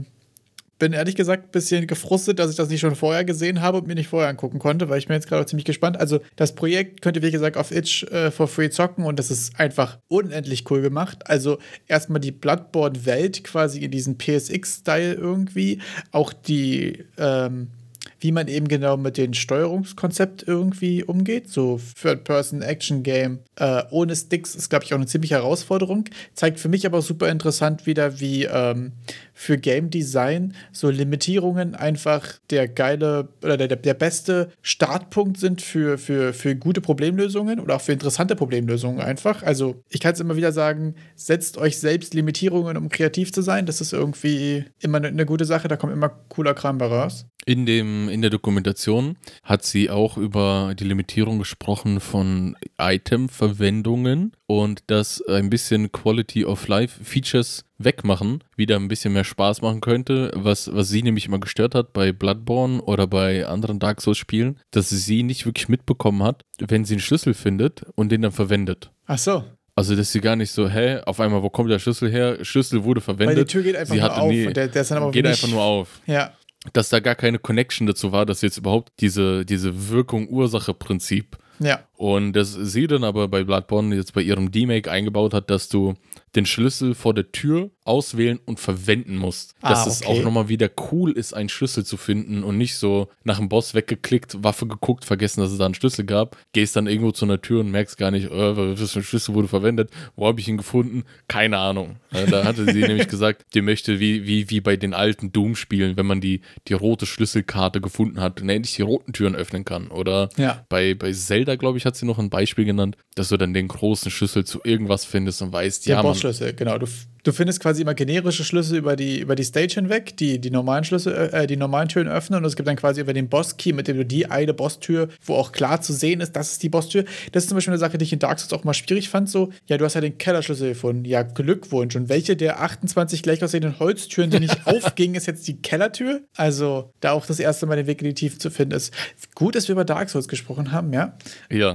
bin ehrlich gesagt ein bisschen gefrustet, dass ich das nicht schon vorher gesehen habe und mir nicht vorher angucken konnte, weil ich bin jetzt gerade ziemlich gespannt. Also das Projekt könnt ihr, wie gesagt, auf Itch äh, for free zocken und das ist einfach unendlich cool gemacht. Also erstmal die Bloodborne-Welt quasi in diesem PSX-Style irgendwie. Auch die ähm, wie man eben genau mit dem Steuerungskonzept irgendwie umgeht. So Third-Person-Action-Game äh, ohne Sticks ist, glaube ich, auch eine ziemliche Herausforderung. Zeigt für mich aber super interessant wieder, wie ähm, für Game Design so Limitierungen einfach der geile oder der, der beste Startpunkt sind für, für, für gute Problemlösungen oder auch für interessante Problemlösungen einfach. Also ich kann es immer wieder sagen, setzt euch selbst Limitierungen, um kreativ zu sein. Das ist irgendwie immer eine, eine gute Sache, da kommt immer cooler Kram bei raus. In, dem, in der Dokumentation hat sie auch über die Limitierung gesprochen von Item-Verwendungen und dass ein bisschen Quality of Life Features wegmachen, wieder ein bisschen mehr Spaß machen könnte, was, was sie nämlich immer gestört hat bei Bloodborne oder bei anderen Dark Souls Spielen, dass sie nicht wirklich mitbekommen hat, wenn sie einen Schlüssel findet und den dann verwendet. Ach so. Also, dass sie gar nicht so, hä, auf einmal, wo kommt der Schlüssel her? Schlüssel wurde verwendet. Weil die Tür geht einfach sie nur auf nie, und der, der ist dann aber geht einfach nur auf. Ja dass da gar keine Connection dazu war, dass jetzt überhaupt diese, diese Wirkung-Ursache-Prinzip. Ja. Und das sie dann aber bei Bloodborne jetzt bei ihrem D-Make eingebaut hat, dass du den Schlüssel vor der Tür auswählen und verwenden musst. Ah, Dass es auch nochmal wieder cool ist, einen Schlüssel zu finden und nicht so nach dem Boss weggeklickt, Waffe geguckt, vergessen, dass es da einen Schlüssel gab, gehst dann irgendwo zu einer Tür und merkst gar nicht, äh, was für ein Schlüssel wurde verwendet, wo habe ich ihn gefunden? Keine Ahnung. da hatte sie nämlich gesagt, die möchte wie, wie, wie bei den alten Doom-Spielen, wenn man die, die rote Schlüsselkarte gefunden hat und endlich die roten Türen öffnen kann. Oder ja. bei, bei Zelda, glaube ich, hat sie noch ein Beispiel genannt, dass du dann den großen Schlüssel zu irgendwas findest und weißt, ja, man, Schlüssel, genau. Du Du findest quasi immer generische Schlüssel über die, über die Stage hinweg, die die normalen Schlüssel, äh, die normalen Türen öffnen und es gibt dann quasi über den Boss-Key, mit dem du die eine Bosstür, wo auch klar zu sehen ist, das ist die Bosstür. Das ist zum Beispiel eine Sache, die ich in Dark Souls auch mal schwierig fand. So, ja, du hast ja den Kellerschlüssel gefunden. Ja, Glückwunsch. Und welche der 28 gleich aussehenden Holztüren, die nicht aufgingen, ist jetzt die Kellertür? Also, da auch das erste Mal den Weg in die Tiefe zu finden ist. Gut, dass wir über Dark Souls gesprochen haben, ja? Ja.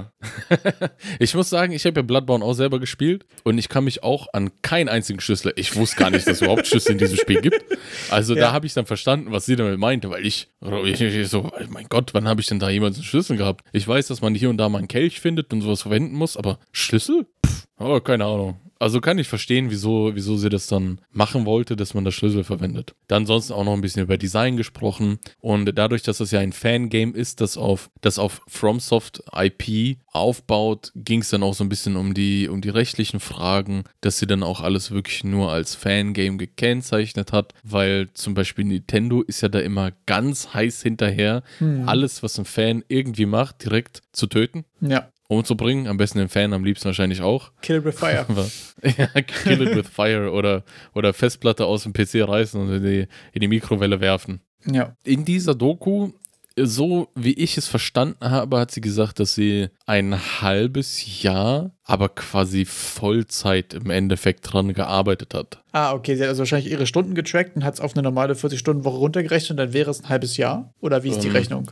ich muss sagen, ich habe ja Bloodborne auch selber gespielt und ich kann mich auch an keinen einzigen Schlüssel, ich wusste gar nicht, dass es überhaupt Schlüssel in diesem Spiel gibt. Also ja. da habe ich dann verstanden, was sie damit meinte, weil ich, ich, ich so, mein Gott, wann habe ich denn da jemals einen Schlüssel gehabt? Ich weiß, dass man hier und da mal einen Kelch findet und sowas verwenden muss, aber Schlüssel? Pff, oh, keine Ahnung. Also kann ich verstehen, wieso, wieso sie das dann machen wollte, dass man das Schlüssel verwendet. Dann sonst auch noch ein bisschen über Design gesprochen. Und dadurch, dass das ja ein Fangame ist, das auf, das auf FromSoft IP aufbaut, ging es dann auch so ein bisschen um die, um die rechtlichen Fragen, dass sie dann auch alles wirklich nur als Fangame gekennzeichnet hat, weil zum Beispiel Nintendo ist ja da immer ganz heiß hinterher, hm. alles, was ein Fan irgendwie macht, direkt zu töten. Ja umzubringen. Am besten den Fan, am liebsten wahrscheinlich auch. Kill it with fire. ja, kill it with fire oder, oder Festplatte aus dem PC reißen und in die, in die Mikrowelle werfen. Ja. In dieser Doku so wie ich es verstanden habe, hat sie gesagt, dass sie ein halbes Jahr, aber quasi Vollzeit im Endeffekt dran gearbeitet hat. Ah, okay. Sie hat also wahrscheinlich ihre Stunden getrackt und hat es auf eine normale 40-Stunden-Woche runtergerechnet und dann wäre es ein halbes Jahr? Oder wie ist die ähm, Rechnung?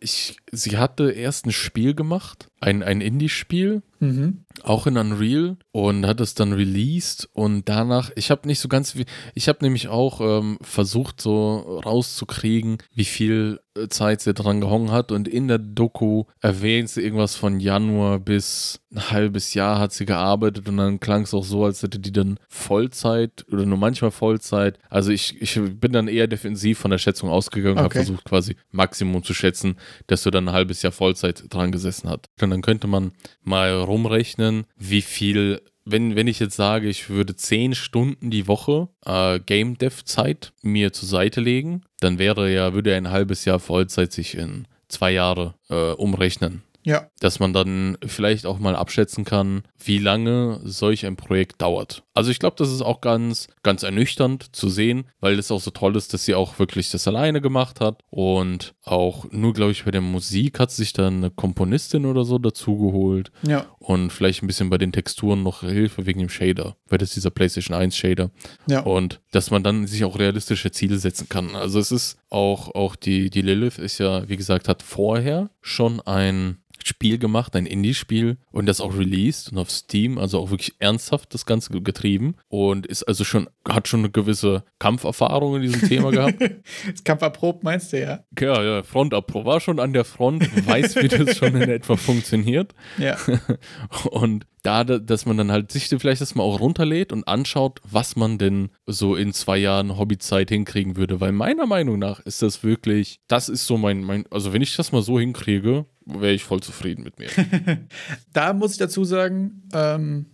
Ich, sie hatte erst ein Spiel gemacht, ein, ein Indie-Spiel, mhm. auch in Unreal und hat es dann released und danach, ich habe nicht so ganz, ich habe nämlich auch ähm, versucht so rauszukriegen, wie viel äh, Zeit sie dran gehangen hat und in der Doku erwähnt sie irgendwas von Januar bis ein halbes Jahr hat sie gearbeitet und dann klang es auch so, als hätte die dann Vollzeit oder nur manchmal Vollzeit. Also ich, ich bin dann eher defensiv von der Schätzung ausgegangen und okay. habe versucht quasi Maximum zu schätzen, dass du dann ein halbes Jahr Vollzeit dran gesessen hat. Und dann könnte man mal rumrechnen, wie viel wenn, wenn ich jetzt sage, ich würde zehn Stunden die Woche äh, Game Dev Zeit mir zur Seite legen, dann wäre ja, würde ein halbes Jahr Vollzeit sich in zwei Jahre äh, umrechnen. Ja. Dass man dann vielleicht auch mal abschätzen kann, wie lange solch ein Projekt dauert. Also ich glaube, das ist auch ganz, ganz ernüchternd zu sehen, weil es auch so toll ist, dass sie auch wirklich das alleine gemacht hat. Und auch nur, glaube ich, bei der Musik hat sich dann eine Komponistin oder so dazugeholt. Ja. Und vielleicht ein bisschen bei den Texturen noch Hilfe wegen dem Shader, weil das ist dieser PlayStation 1 Shader. Ja. Und dass man dann sich auch realistische Ziele setzen kann. Also es ist auch, auch die, die Lilith ist ja, wie gesagt, hat vorher schon ein Spiel gemacht, ein Indie-Spiel und das auch released und auf Steam, also auch wirklich ernsthaft das Ganze getrieben und ist also schon, hat schon eine gewisse Kampferfahrung in diesem Thema gehabt. das Kampferprobt meinst du, ja? Ja, ja, Fronterprob, war schon an der Front, weiß, wie das schon in etwa funktioniert. Ja. und da, dass man dann halt sich vielleicht das mal auch runterlädt und anschaut, was man denn so in zwei Jahren Hobbyzeit hinkriegen würde. Weil meiner Meinung nach ist das wirklich, das ist so mein, mein also wenn ich das mal so hinkriege, wäre ich voll zufrieden mit mir. da muss ich dazu sagen, ähm,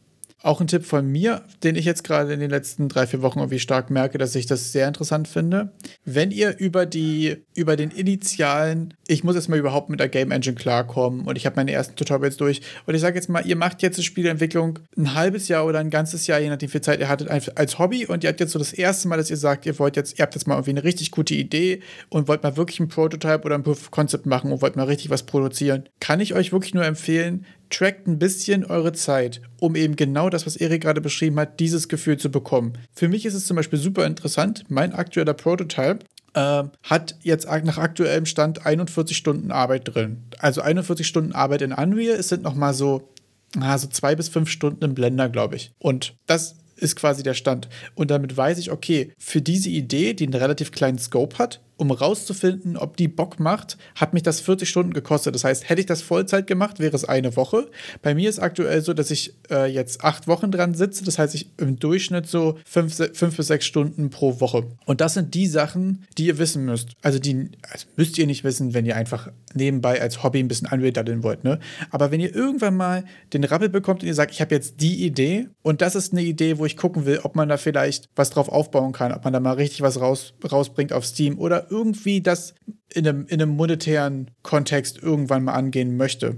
auch ein Tipp von mir, den ich jetzt gerade in den letzten drei, vier Wochen irgendwie stark merke, dass ich das sehr interessant finde. Wenn ihr über die, über den initialen, ich muss jetzt mal überhaupt mit der Game Engine klarkommen und ich habe meine ersten Tutorials durch und ich sage jetzt mal, ihr macht jetzt eine Spieleentwicklung ein halbes Jahr oder ein ganzes Jahr, je nachdem wie viel Zeit ihr hattet, als Hobby und ihr habt jetzt so das erste Mal, dass ihr sagt, ihr wollt jetzt, ihr habt jetzt mal irgendwie eine richtig gute Idee und wollt mal wirklich ein Prototype oder ein Proof of Concept machen und wollt mal richtig was produzieren, kann ich euch wirklich nur empfehlen, trackt ein bisschen eure Zeit, um eben genau das, was Erik gerade beschrieben hat, dieses Gefühl zu bekommen. Für mich ist es zum Beispiel super interessant. Mein aktueller Prototype äh, hat jetzt nach aktuellem Stand 41 Stunden Arbeit drin. Also 41 Stunden Arbeit in Unreal. Es sind nochmal so, na, so zwei bis fünf Stunden im Blender, glaube ich. Und das ist quasi der Stand. Und damit weiß ich, okay, für diese Idee, die einen relativ kleinen Scope hat, um rauszufinden, ob die Bock macht, hat mich das 40 Stunden gekostet. Das heißt, hätte ich das Vollzeit gemacht, wäre es eine Woche. Bei mir ist aktuell so, dass ich äh, jetzt acht Wochen dran sitze. Das heißt, ich im Durchschnitt so fünf, fünf bis sechs Stunden pro Woche. Und das sind die Sachen, die ihr wissen müsst. Also die also müsst ihr nicht wissen, wenn ihr einfach nebenbei als Hobby ein bisschen anwidern wollt. Ne? Aber wenn ihr irgendwann mal den Rappel bekommt und ihr sagt, ich habe jetzt die Idee und das ist eine Idee, wo ich gucken will, ob man da vielleicht was drauf aufbauen kann, ob man da mal richtig was raus, rausbringt auf Steam oder irgendwie das in einem, in einem monetären Kontext irgendwann mal angehen möchte,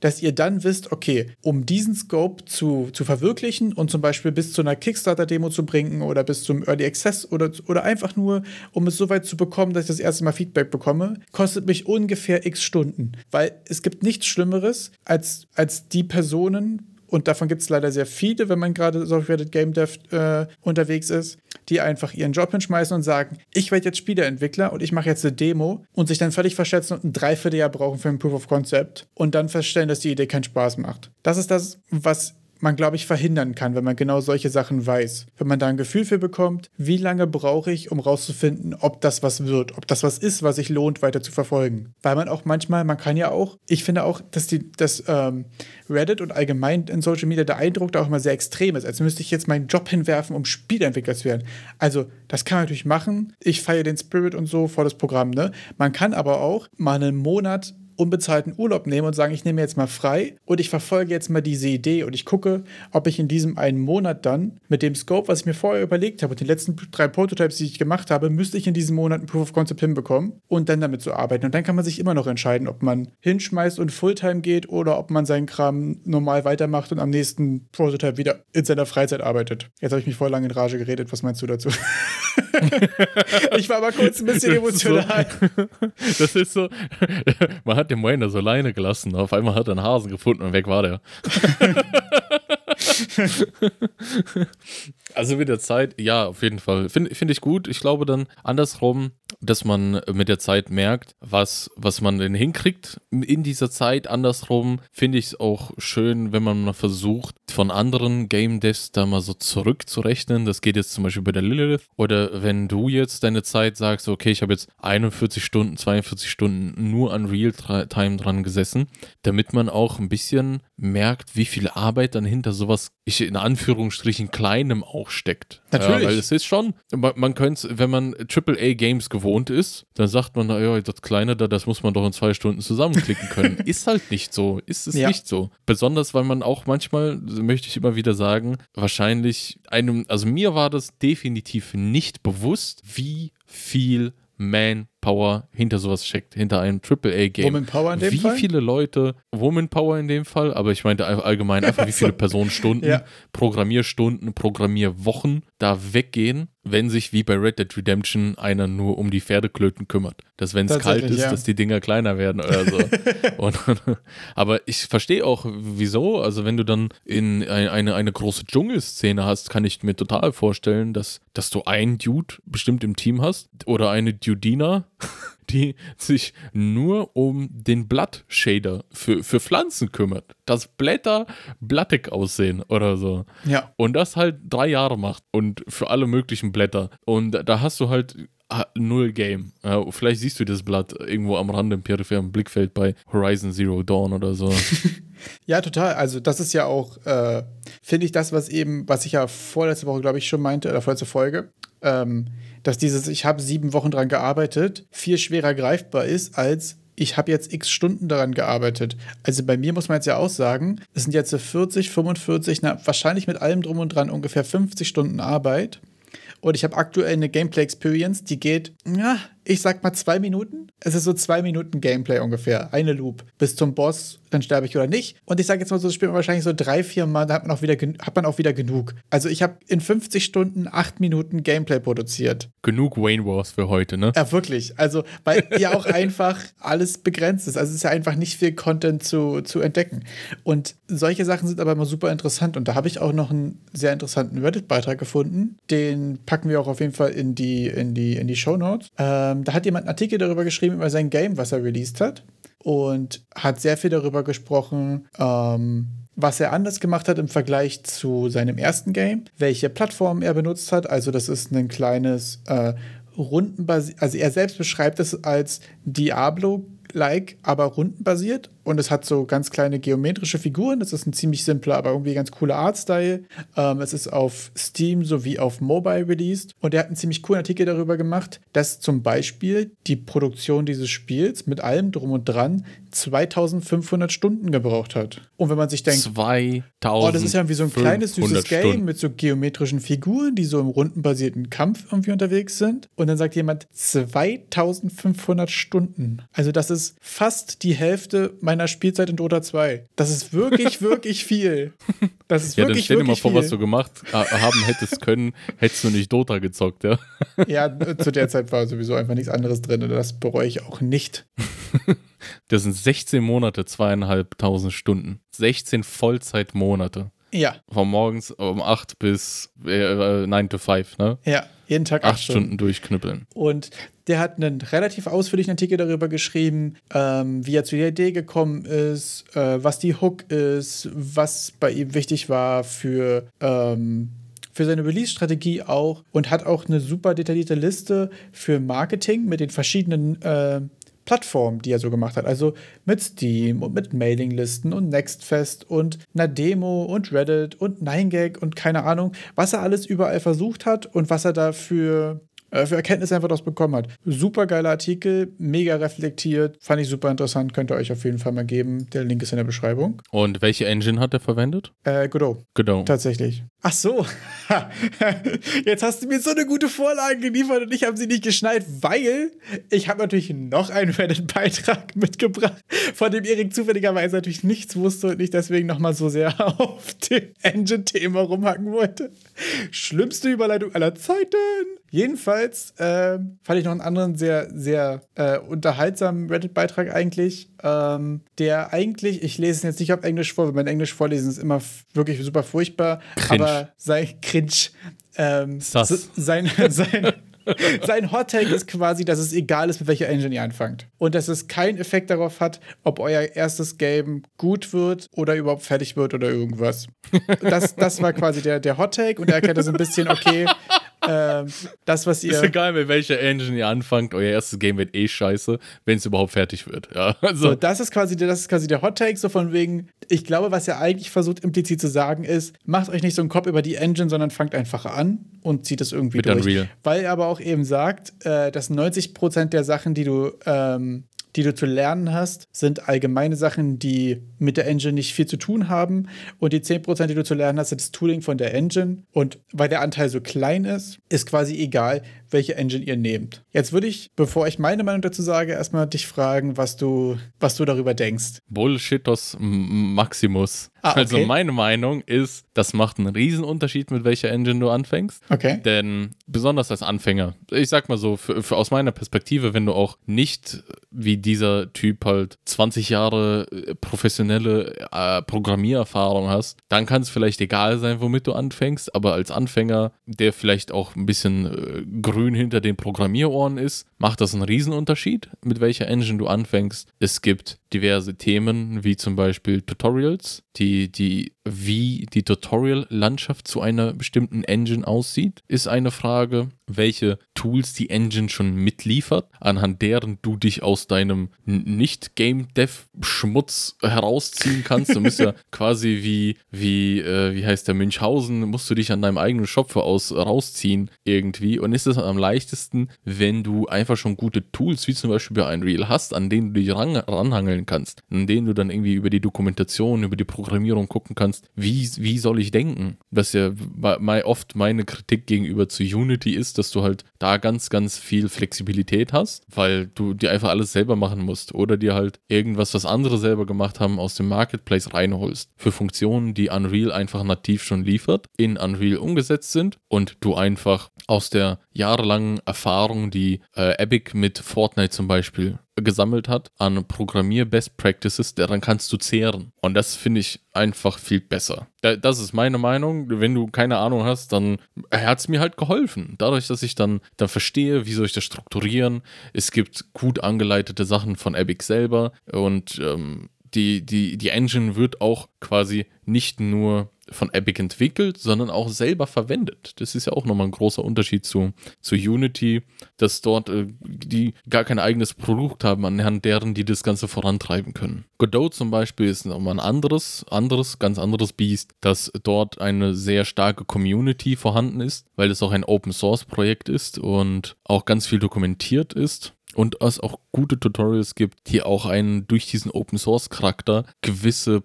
dass ihr dann wisst, okay, um diesen Scope zu, zu verwirklichen und zum Beispiel bis zu einer Kickstarter-Demo zu bringen oder bis zum Early Access oder, oder einfach nur, um es so weit zu bekommen, dass ich das erste Mal Feedback bekomme, kostet mich ungefähr x Stunden. Weil es gibt nichts Schlimmeres, als, als die Personen, und davon gibt es leider sehr viele, wenn man gerade so Reddit Game Dev äh, unterwegs ist, die einfach ihren Job hinschmeißen und sagen, ich werde jetzt Spieleentwickler und ich mache jetzt eine Demo und sich dann völlig verschätzen und ein Dreivierteljahr brauchen für ein Proof of Concept und dann feststellen, dass die Idee keinen Spaß macht. Das ist das, was man, glaube ich, verhindern kann, wenn man genau solche Sachen weiß. Wenn man da ein Gefühl für bekommt, wie lange brauche ich, um rauszufinden, ob das was wird, ob das was ist, was sich lohnt, weiter zu verfolgen. Weil man auch manchmal, man kann ja auch, ich finde auch, dass die, dass ähm, Reddit und allgemein in Social Media der Eindruck da auch immer sehr extrem ist, als müsste ich jetzt meinen Job hinwerfen, um Spieleentwickler zu werden. Also, das kann man natürlich machen. Ich feiere den Spirit und so vor das Programm, ne? Man kann aber auch mal einen Monat unbezahlten Urlaub nehmen und sagen, ich nehme jetzt mal frei und ich verfolge jetzt mal diese Idee und ich gucke, ob ich in diesem einen Monat dann mit dem Scope, was ich mir vorher überlegt habe und den letzten drei Prototypes, die ich gemacht habe, müsste ich in diesem Monat ein Proof of Concept hinbekommen und dann damit zu arbeiten. Und dann kann man sich immer noch entscheiden, ob man hinschmeißt und Fulltime geht oder ob man seinen Kram normal weitermacht und am nächsten Prototype wieder in seiner Freizeit arbeitet. Jetzt habe ich mich voll lange in Rage geredet. Was meinst du dazu? ich war aber kurz ein bisschen emotional. Das ist so, man hat den Moiner so alleine gelassen. Auf einmal hat er einen Hasen gefunden und weg war der. Also mit der Zeit, ja, auf jeden Fall. Finde find ich gut. Ich glaube dann andersrum, dass man mit der Zeit merkt, was, was man denn hinkriegt in dieser Zeit. Andersrum finde ich es auch schön, wenn man mal versucht, von anderen Game Devs da mal so zurückzurechnen. Das geht jetzt zum Beispiel bei der Lilith. Oder wenn du jetzt deine Zeit sagst, okay, ich habe jetzt 41 Stunden, 42 Stunden nur an Realtime dran gesessen, damit man auch ein bisschen merkt, wie viel Arbeit dann hinter sowas, ich in Anführungsstrichen kleinem auch steckt. Natürlich. Ja, weil es ist schon, man, man könnte wenn man AAA-Games gewohnt ist, dann sagt man, ja, das Kleine da, das muss man doch in zwei Stunden zusammenklicken können. ist halt nicht so. Ist es ja. nicht so. Besonders, weil man auch manchmal, möchte ich immer wieder sagen, wahrscheinlich einem, also mir war das definitiv nicht bewusst, wie viel Manpower hinter sowas steckt, hinter einem AAA-Game. Woman Power in dem wie Fall? Wie viele Leute, Woman Power in dem Fall, aber ich meinte allgemein einfach, wie viele Personenstunden, ja. Programmierstunden, Programmierwochen da weggehen, wenn sich wie bei Red Dead Redemption einer nur um die Pferdeklöten kümmert. Dass wenn es kalt ist, ja. dass die Dinger kleiner werden oder so. Und, aber ich verstehe auch, wieso. Also wenn du dann in eine, eine große Dschungelszene hast, kann ich mir total vorstellen, dass, dass du einen Dude bestimmt im Team hast oder eine Dudina, die sich nur um den Blattshader für, für Pflanzen kümmert. Dass Blätter blattig aussehen oder so. Ja. Und das halt drei Jahre macht und für alle möglichen Blätter. Und da hast du halt null Game. Ja, vielleicht siehst du das Blatt irgendwo am Rand im peripheren Blickfeld bei Horizon Zero Dawn oder so. ja, total. Also das ist ja auch, äh, finde ich, das, was eben, was ich ja vorletzte Woche, glaube ich, schon meinte, oder vorletzte Folge, ähm, dass dieses, ich habe sieben Wochen dran gearbeitet, viel schwerer greifbar ist als ich habe jetzt x Stunden daran gearbeitet. Also bei mir muss man jetzt ja auch sagen, es sind jetzt 40, 45, na, wahrscheinlich mit allem drum und dran ungefähr 50 Stunden Arbeit. Und ich habe aktuell eine Gameplay-Experience, die geht, ja, ich sag mal zwei Minuten. Es ist so zwei Minuten Gameplay ungefähr. Eine Loop bis zum Boss, dann sterbe ich oder nicht. Und ich sage jetzt mal so, das spielt man wahrscheinlich so drei, vier Mal, da hat man auch wieder, hat man auch wieder genug. Also ich habe in 50 Stunden acht Minuten Gameplay produziert. Genug Wayne Wars für heute, ne? Ja, wirklich. Also, weil ja auch einfach alles begrenzt ist. Also es ist ja einfach nicht viel Content zu, zu entdecken. Und solche Sachen sind aber immer super interessant. Und da habe ich auch noch einen sehr interessanten Reddit-Beitrag gefunden. Den packen wir auch auf jeden Fall in die, in die, in die Show Notes. Ähm, ähm, da hat jemand einen Artikel darüber geschrieben, über sein Game, was er released hat. Und hat sehr viel darüber gesprochen, ähm, was er anders gemacht hat im Vergleich zu seinem ersten Game, welche Plattform er benutzt hat. Also, das ist ein kleines äh, rundenbasiert, also er selbst beschreibt es als Diablo-like, aber rundenbasiert und es hat so ganz kleine geometrische Figuren. Das ist ein ziemlich simpler, aber irgendwie ganz cooler Artstyle. Ähm, es ist auf Steam sowie auf Mobile released. Und er hat einen ziemlich coolen Artikel darüber gemacht, dass zum Beispiel die Produktion dieses Spiels mit allem drum und dran 2500 Stunden gebraucht hat. Und wenn man sich denkt, 2000 oh, das ist ja wie so ein kleines süßes Game Stunden. mit so geometrischen Figuren, die so im rundenbasierten Kampf irgendwie unterwegs sind. Und dann sagt jemand 2500 Stunden. Also das ist fast die Hälfte meiner meiner Spielzeit in Dota 2. Das ist wirklich, wirklich viel. Das ist ja, wirklich, dann stell dir mal vor, viel. was du gemacht äh, haben hättest können, hättest du nicht Dota gezockt, ja? Ja, zu der Zeit war sowieso einfach nichts anderes drin und das bereue ich auch nicht. Das sind 16 Monate, zweieinhalbtausend Stunden. 16 Vollzeitmonate. Ja. Von morgens um 8 bis äh, 9 äh, to 5, ne? Ja, jeden Tag 8 Stunden. Stunden durchknüppeln. Und der hat einen relativ ausführlichen Artikel darüber geschrieben, ähm, wie er zu der Idee gekommen ist, äh, was die Hook ist, was bei ihm wichtig war für, ähm, für seine Release-Strategie auch und hat auch eine super detaillierte Liste für Marketing mit den verschiedenen äh, Plattformen, die er so gemacht hat. Also mit Steam und mit Mailinglisten und Nextfest und einer Demo und Reddit und 9gag und keine Ahnung, was er alles überall versucht hat und was er dafür äh, für Erkenntnisse einfach das bekommen hat. Super geiler Artikel, mega reflektiert, fand ich super interessant, könnt ihr euch auf jeden Fall mal geben. Der Link ist in der Beschreibung. Und welche Engine hat er verwendet? Äh, Godot. Godot. Tatsächlich. Ach so. Jetzt hast du mir so eine gute Vorlage geliefert und ich habe sie nicht geschnallt, weil ich habe natürlich noch einen Reddit-Beitrag mitgebracht, von dem Erik zufälligerweise natürlich nichts wusste und ich deswegen nochmal so sehr auf dem Engine-Thema rumhacken wollte. Schlimmste Überleitung aller Zeiten. Jedenfalls äh, fand ich noch einen anderen sehr, sehr äh, unterhaltsamen Reddit-Beitrag eigentlich, ähm, der eigentlich, ich lese es jetzt nicht auf Englisch vor, weil mein Englisch vorlesen ist immer wirklich super furchtbar, cringe. aber sei cringe. Ähm. Sein, sein, sein Hot Take ist quasi, dass es egal ist, mit welcher Engine ihr anfangt. Und dass es keinen Effekt darauf hat, ob euer erstes Game gut wird oder überhaupt fertig wird oder irgendwas. Das, das war quasi der, der Hot Take und er erklärt das ein bisschen, okay, ähm, das, was ihr. Ist egal, mit welcher Engine ihr anfangt, euer erstes Game wird eh scheiße, wenn es überhaupt fertig wird. Ja, also. So, das ist quasi, das ist quasi der Hot Take, so von wegen, ich glaube, was er eigentlich versucht implizit zu sagen ist, macht euch nicht so einen Kopf über die Engine, sondern fangt einfach an und zieht es irgendwie Mit durch. Unreal. Weil er aber auch eben sagt, äh, dass 90% der Sachen, die du ähm, die du zu lernen hast, sind allgemeine Sachen, die mit der Engine nicht viel zu tun haben. Und die 10%, die du zu lernen hast, sind das Tooling von der Engine. Und weil der Anteil so klein ist, ist quasi egal, welche Engine ihr nehmt. Jetzt würde ich, bevor ich meine Meinung dazu sage, erstmal dich fragen, was du, was du darüber denkst. Bullshitos Maximus. Ah, okay. Also meine Meinung ist, das macht einen riesen Unterschied, mit welcher Engine du anfängst. Okay. Denn besonders als Anfänger, ich sag mal so, für, für aus meiner Perspektive, wenn du auch nicht wie dieser Typ halt 20 Jahre äh, professionelle äh, Programmiererfahrung hast, dann kann es vielleicht egal sein, womit du anfängst, aber als Anfänger, der vielleicht auch ein bisschen äh, grün hinter den Programmierohren ist, macht das einen Riesenunterschied, mit welcher Engine du anfängst. Es gibt diverse Themen, wie zum Beispiel Tutorials, die, die, wie die Tutorial-Landschaft zu einer bestimmten Engine aussieht, ist eine Frage. Welche Tools die Engine schon mitliefert, anhand deren du dich aus deinem Nicht-Game-Dev-Schmutz herausziehen kannst. Du musst ja quasi wie, wie, äh, wie heißt der Münchhausen, musst du dich an deinem eigenen Shop aus rausziehen irgendwie. Und ist es am leichtesten, wenn du einfach schon gute Tools, wie zum Beispiel bei Unreal hast, an denen du dich ran, ranhangeln kannst, an denen du dann irgendwie über die Dokumentation, über die Programmierung gucken kannst, wie, wie soll ich denken? Was ja oft meine Kritik gegenüber zu Unity ist, dass du halt da ganz, ganz viel Flexibilität hast, weil du dir einfach alles selber machen musst oder dir halt irgendwas, was andere selber gemacht haben, aus dem Marketplace reinholst. Für Funktionen, die Unreal einfach nativ schon liefert, in Unreal umgesetzt sind und du einfach aus der jahrelangen Erfahrung, die äh, Epic mit Fortnite zum Beispiel gesammelt hat an Programmier-Best Practices, daran kannst du zehren. Und das finde ich einfach viel besser. Das ist meine Meinung. Wenn du keine Ahnung hast, dann hat es mir halt geholfen. Dadurch, dass ich dann, dann verstehe, wie soll ich das strukturieren. Es gibt gut angeleitete Sachen von Epic selber und ähm, die, die, die Engine wird auch quasi nicht nur von Epic entwickelt, sondern auch selber verwendet. Das ist ja auch nochmal ein großer Unterschied zu, zu Unity, dass dort äh, die gar kein eigenes Produkt haben, anhand deren die das Ganze vorantreiben können. Godot zum Beispiel ist nochmal ein anderes, anderes, ganz anderes Biest, dass dort eine sehr starke Community vorhanden ist, weil es auch ein Open Source Projekt ist und auch ganz viel dokumentiert ist und es auch gute Tutorials gibt, die auch einen durch diesen Open Source Charakter gewisse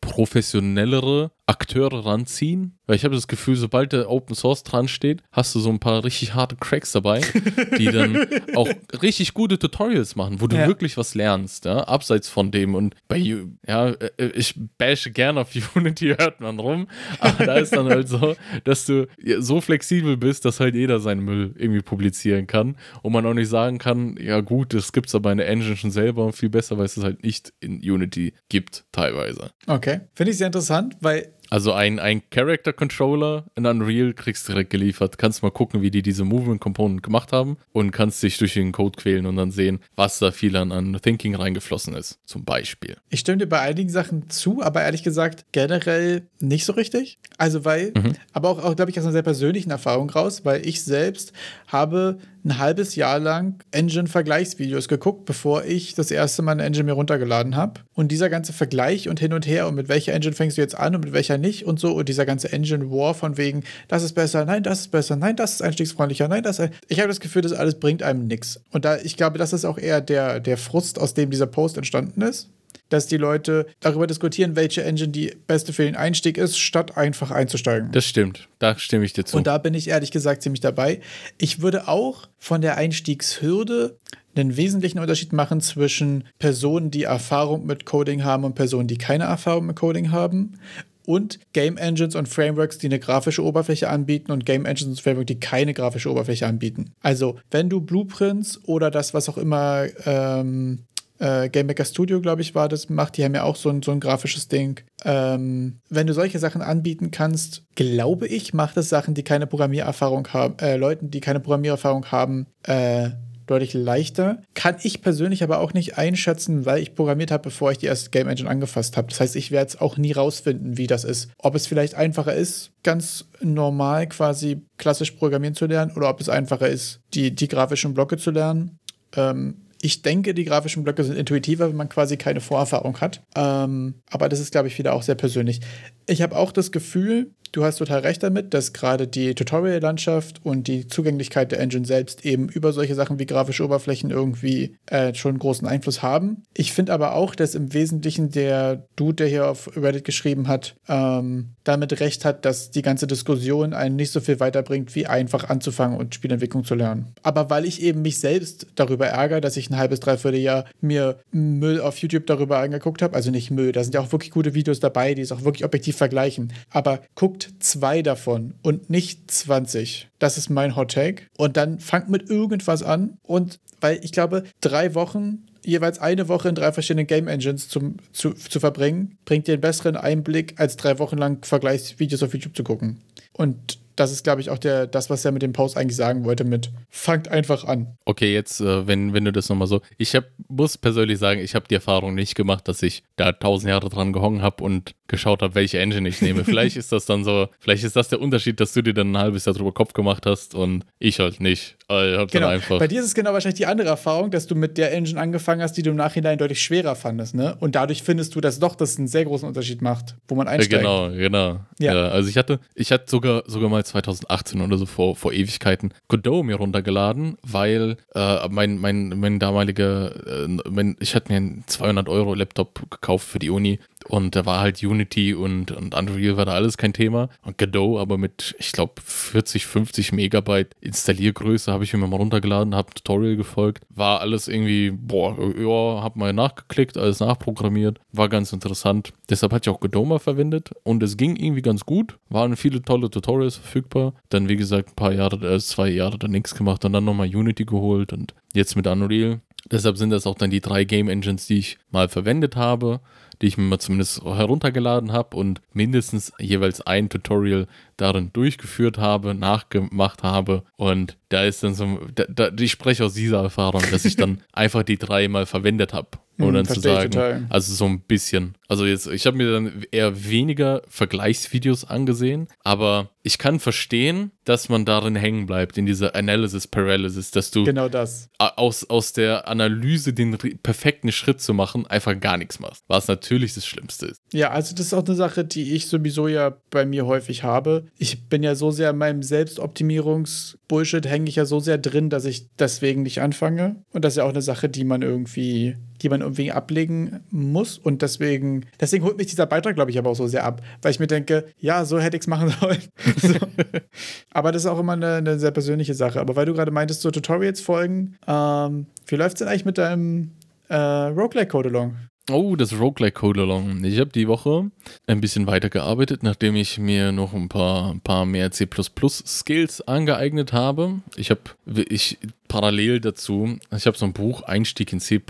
professionellere Akteure ranziehen. Weil ich habe das Gefühl, sobald der Open Source dran steht, hast du so ein paar richtig harte Cracks dabei, die dann auch richtig gute Tutorials machen, wo du ja. wirklich was lernst, ja, abseits von dem. Und bei, ja, äh, ich bashe gerne auf Unity, hört man rum, aber da ist dann halt so, dass du so flexibel bist, dass halt jeder seinen Müll irgendwie publizieren kann und man auch nicht sagen kann, ja gut, das gibt es aber in der Engine schon selber und viel besser, weil es es halt nicht in Unity gibt, teilweise. Okay, finde ich sehr interessant, weil also ein, ein Character Controller in Unreal kriegst du direkt geliefert. Kannst mal gucken, wie die diese Movement Component gemacht haben und kannst dich durch den Code quälen und dann sehen, was da viel an, an Thinking reingeflossen ist, zum Beispiel. Ich stimme dir bei einigen Sachen zu, aber ehrlich gesagt generell nicht so richtig. Also weil, mhm. aber auch, auch glaube ich, aus einer sehr persönlichen Erfahrung raus, weil ich selbst habe ein halbes Jahr lang Engine-Vergleichsvideos geguckt, bevor ich das erste Mal eine Engine mir runtergeladen habe. Und dieser ganze Vergleich und hin und her und mit welcher Engine fängst du jetzt an und mit welcher nicht und so und dieser ganze Engine War von wegen, das ist besser, nein, das ist besser, nein, das ist einstiegsfreundlicher, nein, das ist. Ich habe das Gefühl, das alles bringt einem nichts. Und da, ich glaube, das ist auch eher der, der Frust, aus dem dieser Post entstanden ist dass die Leute darüber diskutieren, welche Engine die beste für den Einstieg ist, statt einfach einzusteigen. Das stimmt, da stimme ich dir zu. Und da bin ich ehrlich gesagt ziemlich dabei. Ich würde auch von der Einstiegshürde einen wesentlichen Unterschied machen zwischen Personen, die Erfahrung mit Coding haben und Personen, die keine Erfahrung mit Coding haben. und Game Engines und Frameworks, die eine grafische Oberfläche anbieten und Game Engines und Frameworks, die keine grafische Oberfläche anbieten. Also, wenn du Blueprints oder das, was auch immer ähm, äh, Game Maker Studio, glaube ich, war das, macht. Die haben ja auch so ein, so ein grafisches Ding. Ähm, wenn du solche Sachen anbieten kannst, glaube ich, macht es Sachen, die keine Programmiererfahrung haben, äh, Leuten, die keine Programmiererfahrung haben, äh, deutlich leichter. Kann ich persönlich aber auch nicht einschätzen, weil ich programmiert habe, bevor ich die erste Game Engine angefasst habe. Das heißt, ich werde es auch nie rausfinden, wie das ist. Ob es vielleicht einfacher ist, ganz normal quasi klassisch programmieren zu lernen oder ob es einfacher ist, die, die grafischen Blöcke zu lernen. Ähm, ich denke, die grafischen Blöcke sind intuitiver, wenn man quasi keine Vorerfahrung hat. Ähm, aber das ist, glaube ich, wieder auch sehr persönlich. Ich habe auch das Gefühl, du hast total recht damit, dass gerade die Tutorial-Landschaft und die Zugänglichkeit der Engine selbst eben über solche Sachen wie grafische Oberflächen irgendwie äh, schon großen Einfluss haben. Ich finde aber auch, dass im Wesentlichen der Dude, der hier auf Reddit geschrieben hat, ähm, damit recht hat, dass die ganze Diskussion einen nicht so viel weiterbringt, wie einfach anzufangen und Spielentwicklung zu lernen. Aber weil ich eben mich selbst darüber ärgere, dass ich ein halbes, dreiviertel Jahr mir Müll auf YouTube darüber angeguckt habe, also nicht Müll, da sind ja auch wirklich gute Videos dabei, die es auch wirklich objektiv vergleichen, aber guckt zwei davon und nicht 20. Das ist mein Hot Take. Und dann fangt mit irgendwas an und weil ich glaube, drei Wochen jeweils eine Woche in drei verschiedenen Game Engines zum, zu, zu verbringen, bringt dir einen besseren Einblick, als drei Wochen lang Vergleichsvideos auf YouTube zu gucken. Und das ist, glaube ich, auch der, das, was er mit dem Post eigentlich sagen wollte, mit fangt einfach an. Okay, jetzt, äh, wenn, wenn du das nochmal so. Ich hab, muss persönlich sagen, ich habe die Erfahrung nicht gemacht, dass ich da tausend Jahre dran gehongen habe und geschaut habe, welche Engine ich nehme. vielleicht ist das dann so, vielleicht ist das der Unterschied, dass du dir dann ein halbes Jahr drüber Kopf gemacht hast und ich halt nicht. Also, genau. Bei dir ist es genau wahrscheinlich die andere Erfahrung, dass du mit der Engine angefangen hast, die du im Nachhinein deutlich schwerer fandest, ne? Und dadurch findest du, dass doch das einen sehr großen Unterschied macht, wo man einsteigt. Ja, genau, genau. Ja. ja. also ich hatte, ich hatte sogar, sogar mal 2018 oder so vor, vor Ewigkeiten Godot mir runtergeladen, weil äh, mein, mein, mein damaliger, äh, mein, ich hatte mir einen 200 Euro Laptop gekauft für die Uni und da war halt Unity und, und Unreal war da alles kein Thema. Und Godot aber mit, ich glaube, 40, 50 Megabyte Installiergröße habe ich mir mal runtergeladen, habe ein Tutorial gefolgt. War alles irgendwie, boah, ja, habe mal nachgeklickt, alles nachprogrammiert. War ganz interessant. Deshalb hatte ich auch Godot mal verwendet und es ging irgendwie ganz gut. Waren viele tolle Tutorials verfügbar. Dann, wie gesagt, ein paar Jahre, äh, zwei Jahre dann nichts gemacht und dann nochmal Unity geholt und jetzt mit Unreal. Deshalb sind das auch dann die drei Game Engines, die ich mal verwendet habe die ich mir mal zumindest heruntergeladen habe und mindestens jeweils ein Tutorial darin durchgeführt habe, nachgemacht habe. Und da ist dann so, da, da, ich spreche aus dieser Erfahrung, dass ich dann einfach die drei mal verwendet habe. Um hm, dann zu sagen, also so ein bisschen. Also jetzt, ich habe mir dann eher weniger Vergleichsvideos angesehen, aber ich kann verstehen, dass man darin hängen bleibt, in dieser Analysis Paralysis, dass du genau das. Aus, aus der Analyse den perfekten Schritt zu machen, einfach gar nichts machst. Was natürlich das Schlimmste ist. Ja, also das ist auch eine Sache, die ich sowieso ja bei mir häufig habe. Ich bin ja so sehr in meinem Selbstoptimierungs-Bullshit, hänge ich ja so sehr drin, dass ich deswegen nicht anfange. Und das ist ja auch eine Sache, die man irgendwie die man irgendwie ablegen muss. Und deswegen, deswegen holt mich dieser Beitrag, glaube ich, aber auch so sehr ab, weil ich mir denke, ja, so hätte ich es machen sollen. so. Aber das ist auch immer eine, eine, sehr persönliche Sache. Aber weil du gerade meintest, so Tutorials folgen, ähm, wie läuft es denn eigentlich mit deinem äh, Roguelike-Code-Along? Oh, das Roguelike Code Along. Ich habe die Woche ein bisschen weitergearbeitet, nachdem ich mir noch ein paar, ein paar mehr C Skills angeeignet habe. Ich habe ich parallel dazu, ich habe so ein Buch Einstieg in C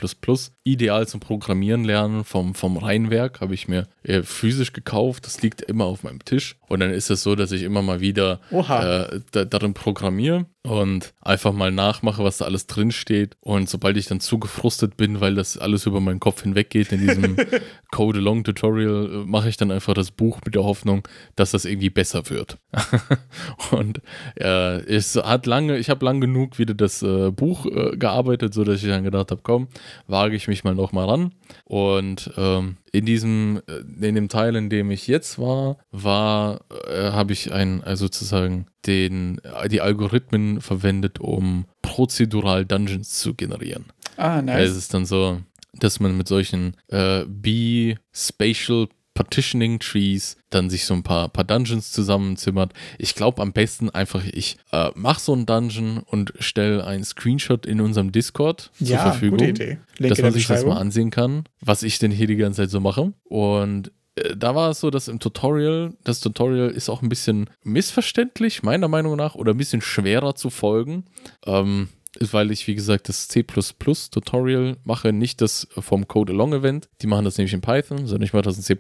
ideal zum Programmieren lernen vom, vom Rheinwerk, habe ich mir äh, physisch gekauft. Das liegt immer auf meinem Tisch. Und dann ist es so, dass ich immer mal wieder äh, da, darin programmiere und einfach mal nachmache, was da alles drin steht. Und sobald ich dann zu gefrustet bin, weil das alles über meinen Kopf hinweggeht in diesem Code-Along-Tutorial, äh, mache ich dann einfach das Buch mit der Hoffnung, dass das irgendwie besser wird. und äh, es hat lange, ich habe lang genug wieder das äh, Buch äh, gearbeitet, sodass ich dann gedacht habe, komm, wage ich mich mal noch mal ran. Und ähm, in diesem, äh, in dem Teil, in dem ich jetzt war, war, äh, habe ich ein, also sozusagen den, die Algorithmen verwendet, um prozedural Dungeons zu generieren. Ah, nice. Es ist dann so, dass man mit solchen äh, B-Spatial Partitioning Trees, dann sich so ein paar, paar Dungeons zusammenzimmert. Ich glaube am besten einfach, ich äh, mache so einen Dungeon und stelle einen Screenshot in unserem Discord ja, zur Verfügung, gute Idee. dass man sich das mal ansehen kann, was ich denn hier die ganze Zeit so mache. Und äh, da war es so, dass im Tutorial, das Tutorial ist auch ein bisschen missverständlich, meiner Meinung nach, oder ein bisschen schwerer zu folgen. Ähm, weil ich, wie gesagt, das C Tutorial mache, nicht das vom Code Along Event. Die machen das nämlich in Python, sondern ich mache das in C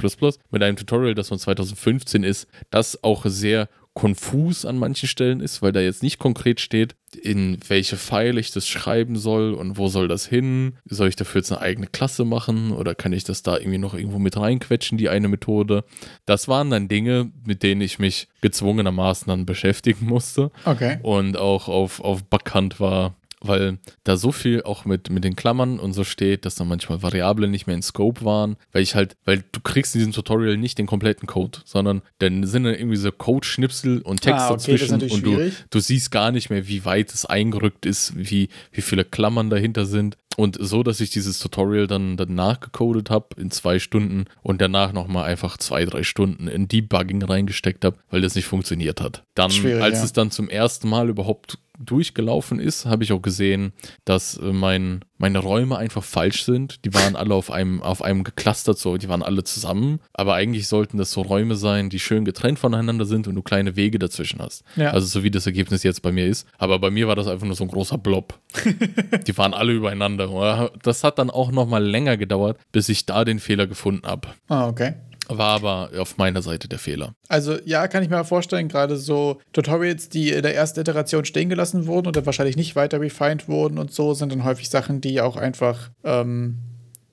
mit einem Tutorial, das von 2015 ist, das auch sehr konfus an manchen Stellen ist, weil da jetzt nicht konkret steht, in welche Pfeile ich das schreiben soll und wo soll das hin? Soll ich dafür jetzt eine eigene Klasse machen oder kann ich das da irgendwie noch irgendwo mit reinquetschen, die eine Methode? Das waren dann Dinge, mit denen ich mich gezwungenermaßen dann beschäftigen musste. Okay. Und auch auf, auf bekannt war, weil da so viel auch mit, mit den Klammern und so steht, dass dann manchmal Variablen nicht mehr in Scope waren, weil ich halt, weil du kriegst in diesem Tutorial nicht den kompletten Code, sondern dann sind dann irgendwie so Code-Schnipsel und Text ah, okay, dazwischen und du, du siehst gar nicht mehr, wie weit es eingerückt ist, wie, wie viele Klammern dahinter sind. Und so, dass ich dieses Tutorial dann, dann nachgecodet habe in zwei Stunden und danach nochmal einfach zwei, drei Stunden in Debugging reingesteckt habe, weil das nicht funktioniert hat. Dann, Schwierig, als ja. es dann zum ersten Mal überhaupt durchgelaufen ist, habe ich auch gesehen, dass äh, mein, meine Räume einfach falsch sind. Die waren alle auf einem, auf einem geclustert, so, die waren alle zusammen. Aber eigentlich sollten das so Räume sein, die schön getrennt voneinander sind und du kleine Wege dazwischen hast. Ja. Also so wie das Ergebnis jetzt bei mir ist. Aber bei mir war das einfach nur so ein großer Blob. die waren alle übereinander. Das hat dann auch nochmal länger gedauert, bis ich da den Fehler gefunden habe. Ah, okay. War aber auf meiner Seite der Fehler. Also ja, kann ich mir vorstellen, gerade so Tutorials, die in der ersten Iteration stehen gelassen wurden oder wahrscheinlich nicht weiter refined wurden und so, sind dann häufig Sachen, die auch einfach ähm,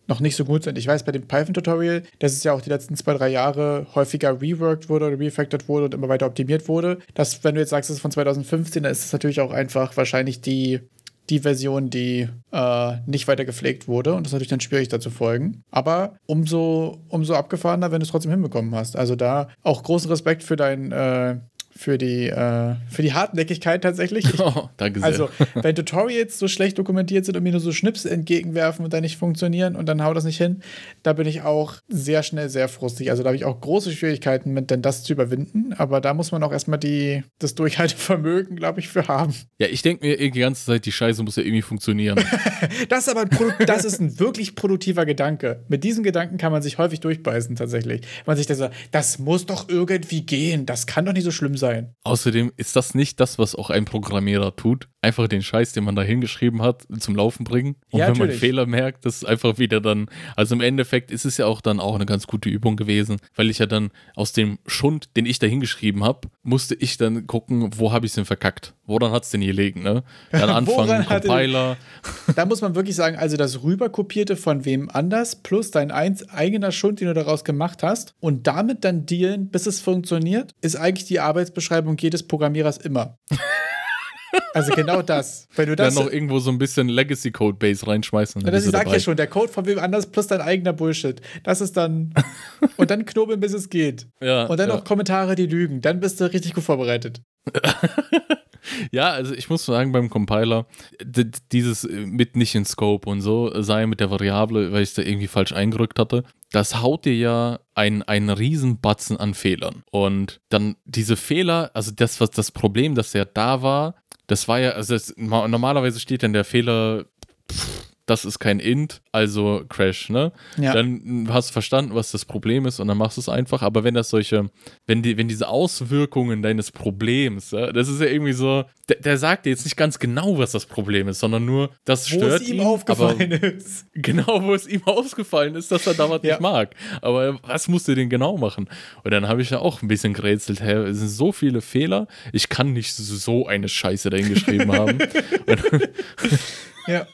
noch nicht so gut sind. Ich weiß, bei dem Python-Tutorial, dass es ja auch die letzten zwei, drei Jahre häufiger reworked wurde oder refactored wurde und immer weiter optimiert wurde. Dass, wenn du jetzt sagst, es ist von 2015, dann ist es natürlich auch einfach wahrscheinlich die die Version, die äh, nicht weiter gepflegt wurde. Und das ist natürlich dann schwierig, da zu folgen. Aber umso, umso abgefahrener, wenn du es trotzdem hinbekommen hast. Also da auch großen Respekt für dein äh, für die, äh, für die Hartnäckigkeit tatsächlich. Ich, oh, danke sehr. Also, wenn Tutorials so schlecht dokumentiert sind und mir nur so Schnips entgegenwerfen und dann nicht funktionieren und dann haut das nicht hin, da bin ich auch sehr schnell sehr frustig. Also, da habe ich auch große Schwierigkeiten mit, denn das zu überwinden. Aber da muss man auch erstmal die, das Durchhaltevermögen, glaube ich, für haben. Ja, ich denke mir die ganze Zeit, die Scheiße muss ja irgendwie funktionieren. das ist aber ein, das ist ein wirklich produktiver Gedanke. Mit diesem Gedanken kann man sich häufig durchbeißen, tatsächlich. Man sich da sagt, das muss doch irgendwie gehen, das kann doch nicht so schlimm sein sein. Außerdem ist das nicht das, was auch ein Programmierer tut. Einfach den Scheiß, den man da hingeschrieben hat, zum Laufen bringen. Und ja, wenn natürlich. man Fehler merkt, das ist einfach wieder dann. Also im Endeffekt ist es ja auch dann auch eine ganz gute Übung gewesen, weil ich ja dann aus dem Schund, den ich da hingeschrieben habe, musste ich dann gucken, wo habe ich es denn verkackt? Woran hat es denn gelegen, ne? Dann anfangen, Compiler. da muss man wirklich sagen, also das rüberkopierte von wem anders plus dein eigener Schund, den du daraus gemacht hast und damit dann dealen, bis es funktioniert, ist eigentlich die Arbeitsbeschreibung jedes Programmierers immer. Also genau das. Wenn du das dann noch irgendwo so ein bisschen Legacy Code Base reinschmeißen. Ja, das ich sag ja schon, der Code von wem anders plus dein eigener Bullshit. Das ist dann und dann knobeln bis es geht. Ja, und dann ja. noch Kommentare, die lügen. Dann bist du richtig gut vorbereitet. ja, also ich muss sagen, beim Compiler, dieses mit nicht in Scope und so, sei mit der Variable, weil ich es da irgendwie falsch eingerückt hatte, das haut dir ja einen, einen riesen Batzen an Fehlern. Und dann diese Fehler, also das, was das Problem, das ja da war, das war ja, also das, normalerweise steht dann der Fehler, pff, das ist kein Int, also Crash, ne? Ja. Dann hast du verstanden, was das Problem ist und dann machst du es einfach. Aber wenn das solche, wenn die, wenn diese Auswirkungen deines Problems, ja, das ist ja irgendwie so, der, der, sagt dir jetzt nicht ganz genau, was das Problem ist, sondern nur, das stört wo es ihm ihn, aufgefallen ist. Genau, wo es ihm aufgefallen ist, dass er da was ja. nicht mag. Aber was musst du denn genau machen? Und dann habe ich ja auch ein bisschen gerätselt, hey, es sind so viele Fehler, ich kann nicht so eine Scheiße dahin geschrieben haben. Ja.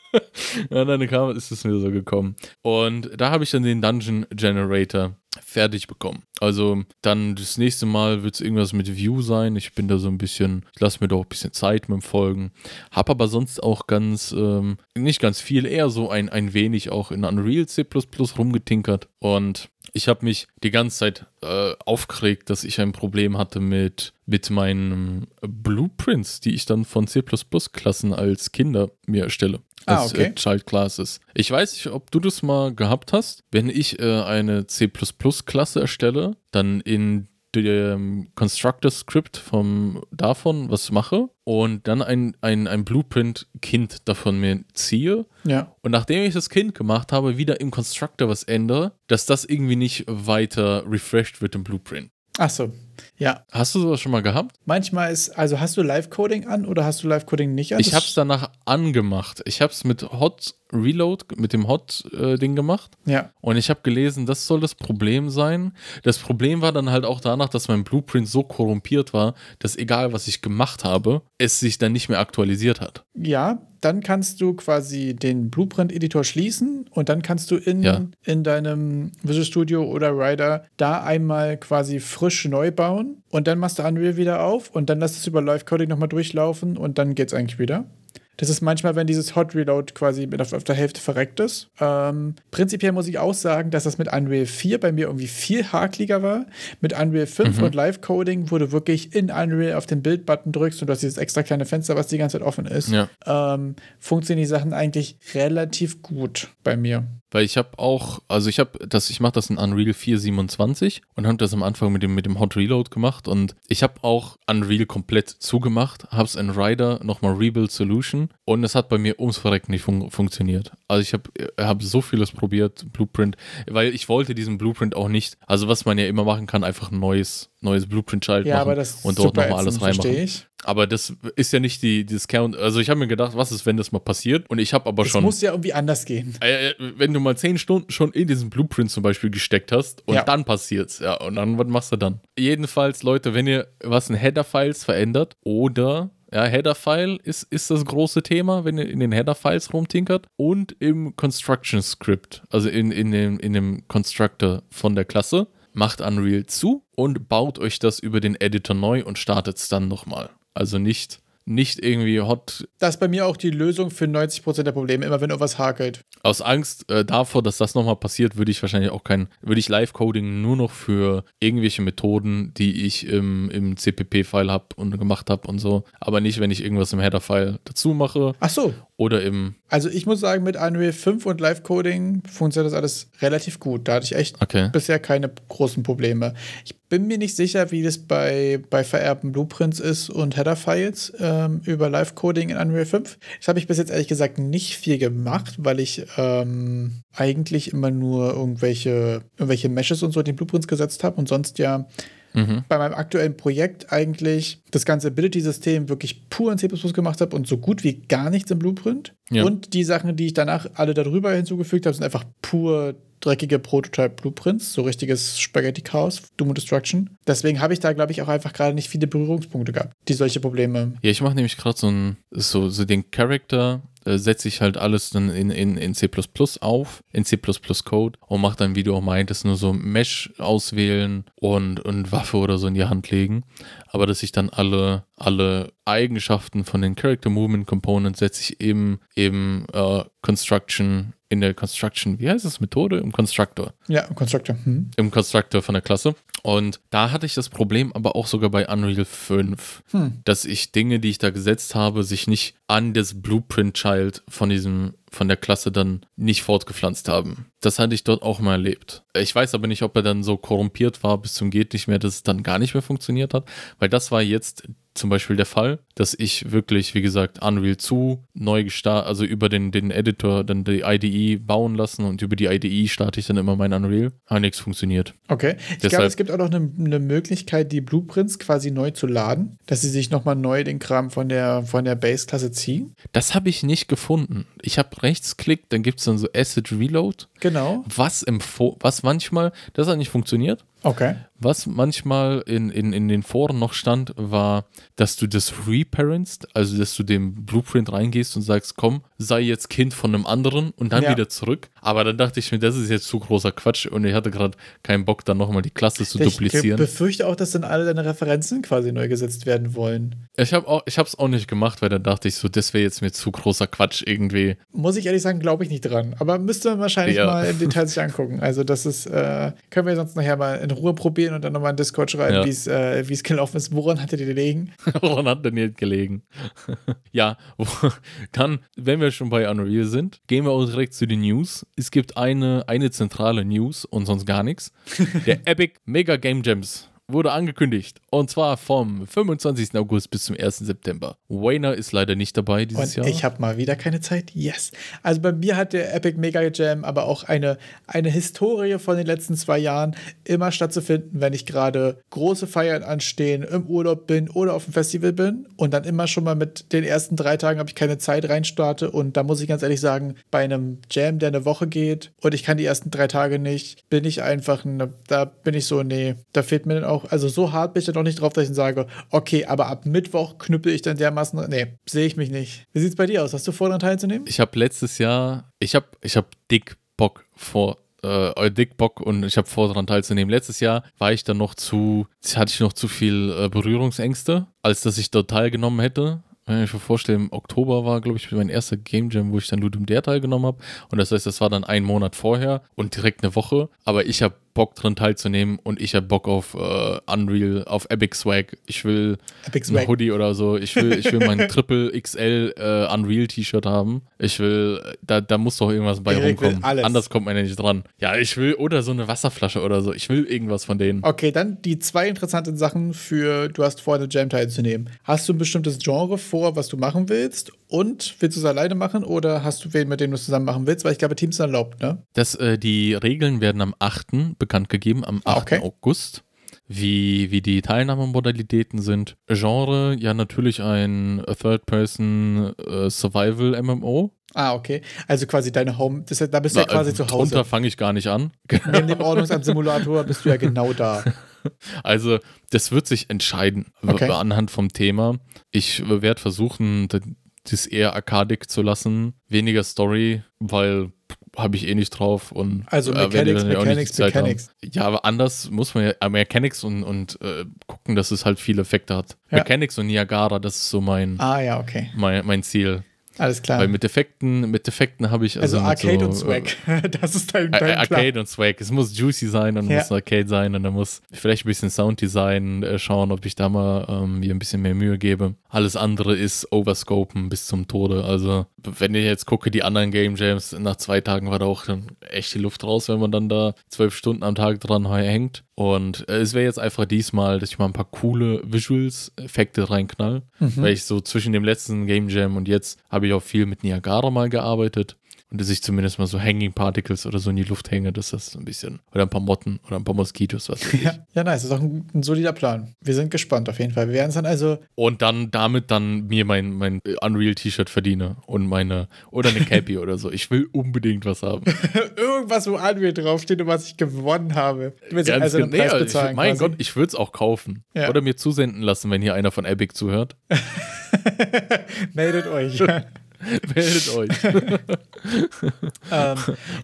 ja, dann kam, ist es mir so gekommen. Und da habe ich dann den Dungeon Generator fertig bekommen. Also dann das nächste Mal wird es irgendwas mit View sein. Ich bin da so ein bisschen, ich lasse mir doch ein bisschen Zeit mit dem Folgen. Hab aber sonst auch ganz, ähm, nicht ganz viel, eher so ein, ein wenig auch in Unreal C++ rumgetinkert. Und ich habe mich die ganze Zeit äh, aufgeregt, dass ich ein Problem hatte mit, mit meinen Blueprints, die ich dann von C++-Klassen als Kinder mir erstelle. Ah, als, ah, okay. Äh, Child Classes. Ich weiß nicht, ob du das mal gehabt hast. Wenn ich äh, eine C++-Klasse erstelle, dann in dem Constructor-Script vom davon was mache und dann ein, ein, ein Blueprint-Kind davon mir ziehe. Ja. Und nachdem ich das Kind gemacht habe, wieder im Constructor was ändere, dass das irgendwie nicht weiter refreshed wird im Blueprint. Ach so. Ja. Hast du sowas schon mal gehabt? Manchmal ist, also hast du Live-Coding an oder hast du Live-Coding nicht an? Ich habe es danach angemacht. Ich habe es mit Hot Reload, mit dem Hot-Ding äh, gemacht. Ja. Und ich habe gelesen, das soll das Problem sein. Das Problem war dann halt auch danach, dass mein Blueprint so korrumpiert war, dass egal was ich gemacht habe, es sich dann nicht mehr aktualisiert hat. Ja, dann kannst du quasi den Blueprint-Editor schließen und dann kannst du in, Ja. in deinem Visual Studio oder Rider da einmal quasi frisch neu bauen und dann machst du Unreal wieder auf und dann lässt es über Live-Coding nochmal durchlaufen und dann geht's eigentlich wieder. Das ist manchmal, wenn dieses Hot Reload quasi mit auf, auf der Hälfte verreckt ist. Ähm, prinzipiell muss ich auch sagen, dass das mit Unreal 4 bei mir irgendwie viel hakliger war. Mit Unreal 5 Mhm. und Live-Coding, wo du wirklich in Unreal auf den Bild-Button drückst und du hast dieses extra kleine Fenster, was die ganze Zeit offen ist, Ja. ähm, funktionieren die Sachen eigentlich relativ gut bei mir. Weil ich habe auch, also ich habe das, ich mache das in Unreal 427 und habe das am Anfang mit dem, mit dem Hot Reload gemacht und ich habe auch Unreal komplett zugemacht, habe es in Rider nochmal Rebuild Solution und es hat bei mir ums Verrecken nicht fun funktioniert. Also ich habe hab so vieles probiert, Blueprint, weil ich wollte diesen Blueprint auch nicht, also was man ja immer machen kann, einfach ein neues, neues Blueprint-Child Ja, machen aber das und dort nochmal alles reinmachen. ich. Aber das ist ja nicht die, dieses Count, also ich habe mir gedacht, was ist, wenn das mal passiert und ich habe aber Es schon... muss ja irgendwie anders gehen. Äh, wenn du mal zehn Stunden schon in diesen Blueprint zum Beispiel gesteckt hast und Ja. dann passiert's, ja, und dann, was machst du dann? Jedenfalls, Leute, wenn ihr was in Header-Files verändert oder, ja, Header-File ist, ist das große Thema, wenn ihr in den Header-Files rumtinkert und im Construction-Script, also in, in, dem, in dem Constructor von der Klasse, macht Unreal zu und baut euch das über den Editor neu und startet es dann nochmal. Also nicht, nicht irgendwie hot Das ist bei mir auch die Lösung für 90% der Probleme, immer wenn irgendwas hakelt. aus Angst äh, davor, dass das nochmal passiert, würde ich wahrscheinlich auch kein, würde ich Live-Coding nur noch für irgendwelche Methoden, die ich im, im CPP-File habe und gemacht habe und so, aber nicht, wenn ich irgendwas im Header-File dazu mache Ach so. Oder im, Also ich muss sagen, mit Unreal 5 und Live-Coding funktioniert das alles relativ gut. Da hatte ich echt okay. bisher keine großen Probleme. Ich bin mir nicht sicher, wie das bei, bei vererbten Blueprints ist und Header-Files ähm, über Live-Coding in Unreal 5. Das habe ich bis jetzt ehrlich gesagt nicht viel gemacht, weil ich ähm, eigentlich immer nur irgendwelche, irgendwelche Meshes und so in den Blueprints gesetzt habe und sonst ja Mhm. bei meinem aktuellen Projekt eigentlich das ganze Ability-System wirklich pur in C gemacht habe und so gut wie gar nichts im Blueprint. Ja. Und die Sachen, die ich danach alle darüber hinzugefügt habe, sind einfach pur dreckige Prototype-Blueprints, so richtiges Spaghetti-Chaos, Doom und Destruction. Deswegen habe ich da, glaube ich, auch einfach gerade nicht viele Berührungspunkte gehabt, die solche Probleme. Ja, ich mache nämlich gerade so ein, so, so den Charakter, äh, setze ich halt alles dann in, in, in C auf, in C Code und mache dann, wie du auch meintest, nur so Mesh auswählen und, und Waffe oder so in die Hand legen. Aber dass ich dann alle, alle Eigenschaften von den Character Movement Components setze ich eben im äh, Construction, in der Construction, wie heißt das, Methode? Im Constructor Ja, Constructor. Hm. im Constructor von der Klasse. Und da hatte ich das Problem aber auch sogar bei Unreal 5, Hm. dass ich Dinge, die ich da gesetzt habe, sich nicht an das Blueprint-Child von diesem von der Klasse dann nicht fortgepflanzt haben. Das hatte ich dort auch mal erlebt. Ich weiß aber nicht, ob er dann so korrumpiert war bis zum geht nicht mehr, dass es dann gar nicht mehr funktioniert hat, weil das war jetzt zum Beispiel der Fall, dass ich wirklich, wie gesagt, Unreal 2 neu gestartet, also über den, den Editor dann die IDE bauen lassen und über die IDE starte ich dann immer mein Unreal. Hat nichts funktioniert. Okay. Ich glaube, Deshalb- es gibt auch noch eine, eine Möglichkeit, die Blueprints quasi neu zu laden, dass sie sich nochmal neu den Kram von der, von der Base-Klasse ziehen. Das habe ich nicht gefunden. Ich habe rechtsklick, dann gibt es dann so Asset Reload, Genau. was im Fo was manchmal, das hat nicht funktioniert. Okay. Was manchmal in, in, in den Foren noch stand, war, dass du das reparentst, also dass du dem Blueprint reingehst und sagst, komm, sei jetzt Kind von einem anderen und dann Ja. wieder zurück. Aber dann dachte ich mir, das ist jetzt zu großer Quatsch und ich hatte gerade keinen Bock, dann nochmal die Klasse zu Ich duplizieren. befürchte auch, dass dann alle deine Referenzen quasi neu gesetzt werden wollen. Ich habe auch, ich habe es auch nicht gemacht, weil dann dachte ich so, das wäre jetzt mir zu großer Quatsch irgendwie. Muss ich ehrlich sagen, glaube ich nicht dran. Aber müsste man wahrscheinlich Ja. mal im Detail sich angucken. Also, das ist, äh, können wir sonst nachher mal in Ruhe probieren und dann nochmal in Discord schreiben, Ja. wie es äh, wie es gelaufen ist. Woran hattet ihr gelegen? Woran hat denn jetzt gelegen? ja, dann, wenn wir schon bei Unreal sind, gehen wir auch direkt zu den News. Es gibt eine, eine zentrale News und sonst gar nichts. Der Epic Mega Game Jams wurde angekündigt. Und zwar vom 25. August bis zum 1. September. Wayner ist leider nicht dabei dieses Und Jahr. ich habe mal wieder keine Zeit. Yes. Also bei mir hat der Epic Mega Jam aber auch eine, eine Historie von den letzten zwei Jahren immer stattzufinden, wenn ich gerade große Feiern anstehen, im Urlaub bin oder auf dem Festival bin und dann immer schon mal mit den ersten drei Tagen habe ich keine Zeit reinstarte und da muss ich ganz ehrlich sagen, bei einem Jam, der eine Woche geht und ich kann die ersten drei Tage nicht, bin ich einfach, da bin ich so, nee, da fehlt mir dann auch, also so hart bin ich da noch nicht drauf, dass ich dann sage, okay, aber ab Mittwoch knüppel ich dann dermaßen, nee, sehe ich mich nicht. Wie sieht's bei dir aus? Hast du vor, daran teilzunehmen? Ich habe letztes Jahr, ich habe ich hab dick Bock vor äh, dick Bock und ich habe vor, daran teilzunehmen. Letztes Jahr war ich dann noch zu, hatte ich noch zu viel äh, Berührungsängste, als dass ich dort teilgenommen hätte. Wenn ich mir vorstelle, im Oktober war, glaube ich, mein erster Game Jam, wo ich dann Ludum Dare teilgenommen habe. Und das heißt, das war dann ein Monat vorher und direkt eine Woche. Aber ich habe Bock drin teilzunehmen und ich habe Bock auf äh, Unreal, auf Epic Swag. Ich will Epic ein Swag. Hoodie oder so. Ich will, ich will mein Triple XL äh, Unreal T-Shirt haben. Ich will, da, da muss doch irgendwas bei Erik rumkommen. Anders kommt man ja nicht dran. Ja, ich will, oder so eine Wasserflasche oder so. Ich will irgendwas von denen. Okay, dann die zwei interessanten Sachen für, du hast vor, eine Jam teilzunehmen. Hast du ein bestimmtes Genre vor, was du machen willst? Und willst du es alleine machen oder hast du wen, mit dem du es zusammen machen willst? Weil ich glaube, Teams sind erlaubt, ne? Das, äh, die Regeln werden am 8. bekannt gegeben, am 8. Ah, okay. August. Wie, wie die Teilnahmemodalitäten sind. Genre, ja, natürlich ein Third-Person-Survival-MMO. Ah, okay. Also quasi deine Home, das, da bist du ja quasi zu Hause. Drunter fange ich gar nicht an. Neben dem Ordnungsamt-Simulator bist du ja genau da. Also, das wird sich entscheiden Okay. anhand vom Thema. Ich werde versuchen, das eher arkadig zu lassen, weniger Story, weil habe ich eh nicht drauf und Also äh, Mechanics, die Mechanics, Zeit haben. Mechanics. Ja, aber anders muss man ja äh, Mechanics und, und äh, gucken, dass es halt viele Effekte hat. Ja. Mechanics und Niagara, das ist so mein, Ah, ja, okay. mein, mein Ziel. Alles klar. Weil mit Effekten, mit Effekten habe ich also mit Arcade so, und Swag. das ist dein, Äh, dein äh. Arcade und Swag. Es muss juicy sein und Ja. muss Arcade sein und dann muss vielleicht ein bisschen Sounddesign äh, schauen, ob ich da mal ähm, mir ein bisschen mehr Mühe gebe. Alles andere ist Overscopen bis zum Tode. Also, wenn ich jetzt gucke, die anderen Game Jams, nach zwei Tagen war da auch dann echt die Luft raus, wenn man dann da zwölf Stunden am Tag dran hängt. Und äh, es wäre jetzt einfach diesmal, dass ich mal ein paar coole Visuals, Effekte reinknall. Weil ich so zwischen dem letzten Game Jam und jetzt habe ich auch viel mit Niagara mal gearbeitet. Und dass ich zumindest mal so Hanging Particles oder so in die Luft hänge, dass das so ein bisschen. Oder ein paar Motten oder ein paar Moskitos, was weiß ich. Ja, ja, nice. Das ist auch ein, ein solider Plan. Wir sind gespannt auf jeden Fall. Wir werden es dann also. Und dann damit dann mir mein, mein Unreal-T-Shirt verdiene und meine. Oder eine Cappy oder so. Ich will unbedingt was haben. Irgendwas, wo Unreal draufsteht und was ich gewonnen habe. Du willst Ganz also. Nee, Preis also ich, bezahlen. mein quasi. Gott, ich würde es auch kaufen. Ja. Oder mir zusenden lassen, wenn hier einer von Epic zuhört. Meldet euch. Meldet euch. ähm,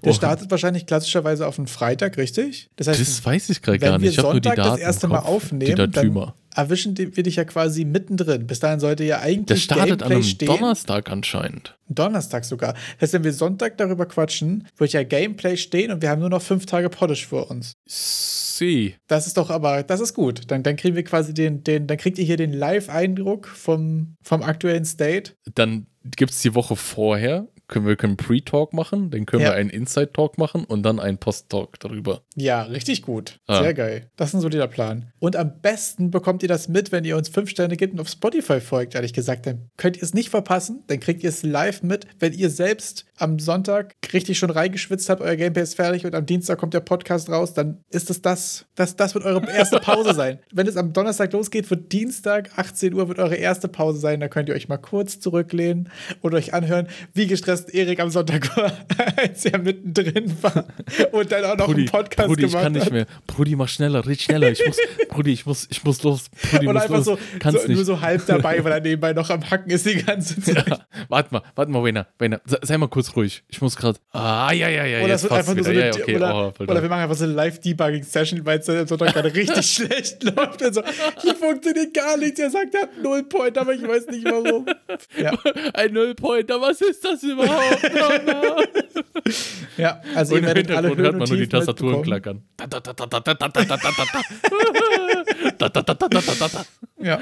der startet wahrscheinlich klassischerweise auf einen Freitag, richtig? Das heißt, Das weiß ich gerade gar wir nicht. Ich habe nur die Sonntag Daten. das erste Mal aufnehmen, dann erwischen wir dich ja quasi mittendrin. Bis dahin sollte ja eigentlich Das startet an Gameplay einem stehen. Donnerstag anscheinend. Donnerstag sogar. Das heißt, wenn wir Sonntag darüber quatschen, wird ja Gameplay stehen und wir haben nur noch fünf Tage Polish vor uns. Sie. Das ist doch aber, das ist gut. Dann, dann kriegen wir quasi den, den, dann kriegt ihr hier den Live-Eindruck vom, vom aktuellen State. Dann gibt es die Woche vorher, können wir können Pre-Talk machen, dann können Ja. wir einen Inside-Talk machen und dann einen Post-Talk darüber. Ja, richtig gut. Ah. Sehr geil. Das ist ein solider Plan. Und am besten bekommt ihr das mit, wenn ihr uns fünf Sterne gibt und auf Spotify folgt, ehrlich gesagt. Dann könnt ihr es nicht verpassen. Dann kriegt ihr es live mit. Wenn ihr selbst am Sonntag richtig schon reingeschwitzt habt, euer Gameplay ist fertig und am Dienstag kommt der Podcast raus, dann ist es das. Das, das wird eure erste Pause sein. Wenn es am Donnerstag losgeht, wird Dienstag, 18 Uhr, wird eure erste Pause sein. Da könnt ihr euch mal kurz zurücklehnen und euch anhören, wie gestresst Erik am Sonntag war, als er mittendrin war und dann auch noch einen Podcast Brudi, ich gemacht kann nicht hat. mehr. Brudi, mach schneller, red schneller. Ich muss, Brudi, ich muss, ich muss los. Brudi, Und muss einfach los. so, Kannst so nicht. nur so halb dabei, weil er nebenbei noch am Hacken ist die ganze Zeit. Ja, warte mal, warte mal, Wena, Wena, sei, mal kurz ruhig. Ich muss gerade. Ah, ja, ja, ja, Oder jetzt einfach so eine, ja, ja, okay. oder, oh, oder wir machen einfach so eine Live-Debugging-Session, weil es dann am Sonntag gerade richtig schlecht läuft. Also, hier funktioniert gar nichts. Er sagt, er hat einen Nullpoint, aber ich weiß nicht warum. Ja, Ein Nullpointer, was ist das überhaupt? no, no. ja, also und ihr werdet alle Höhen hört man nur die Tastaturen klackern. ja,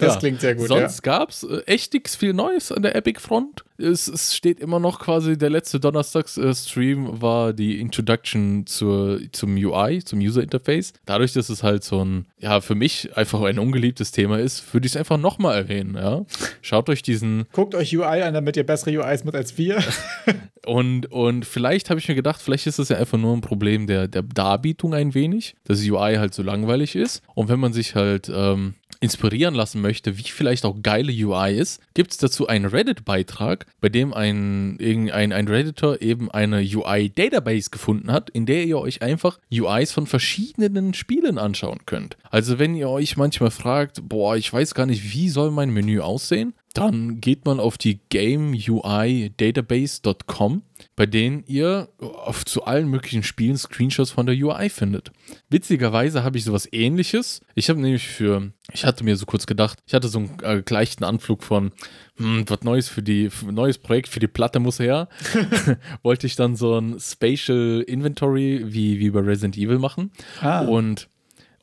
das klingt sehr gut. Sonst ja. gab es echt nichts viel Neues an der Epic-Front es, es steht immer noch quasi, der letzte Donnerstags-Stream war die Introduction zur, zum UI, zum User Interface. Dadurch, dass es halt so ein, ja, für mich einfach ein ungeliebtes Thema ist, würde ich es einfach nochmal erwähnen, ja. Schaut euch diesen. Guckt euch UI an, damit ihr bessere UIs mit als wir. und, und vielleicht habe ich mir gedacht, vielleicht ist es ja einfach nur ein Problem der, der Darbietung ein wenig, dass UI halt so langweilig ist. Und wenn man sich halt ähm, inspirieren lassen möchte, wie vielleicht auch geile UI ist, gibt es dazu einen Reddit-Beitrag, bei dem ein, ein, ein Redditor eben eine UI-Database gefunden hat, in der ihr euch einfach UIs von verschiedenen Spielen anschauen könnt. Also wenn ihr euch manchmal fragt, boah, ich weiß gar nicht, wie soll mein Menü aussehen, dann geht man auf die GameUIDatabase.com, bei denen ihr auf, zu allen möglichen Spielen Screenshots von der UI findet. Witzigerweise habe ich sowas ähnliches. Ich habe nämlich für, ich hatte mir so kurz gedacht, ich hatte so einen äh, leichten Anflug von, hm, was Neues für die, für neues Projekt für die Platte muss her. Wollte ich dann so ein Spatial Inventory wie, wie bei Resident Evil machen. Ah. Und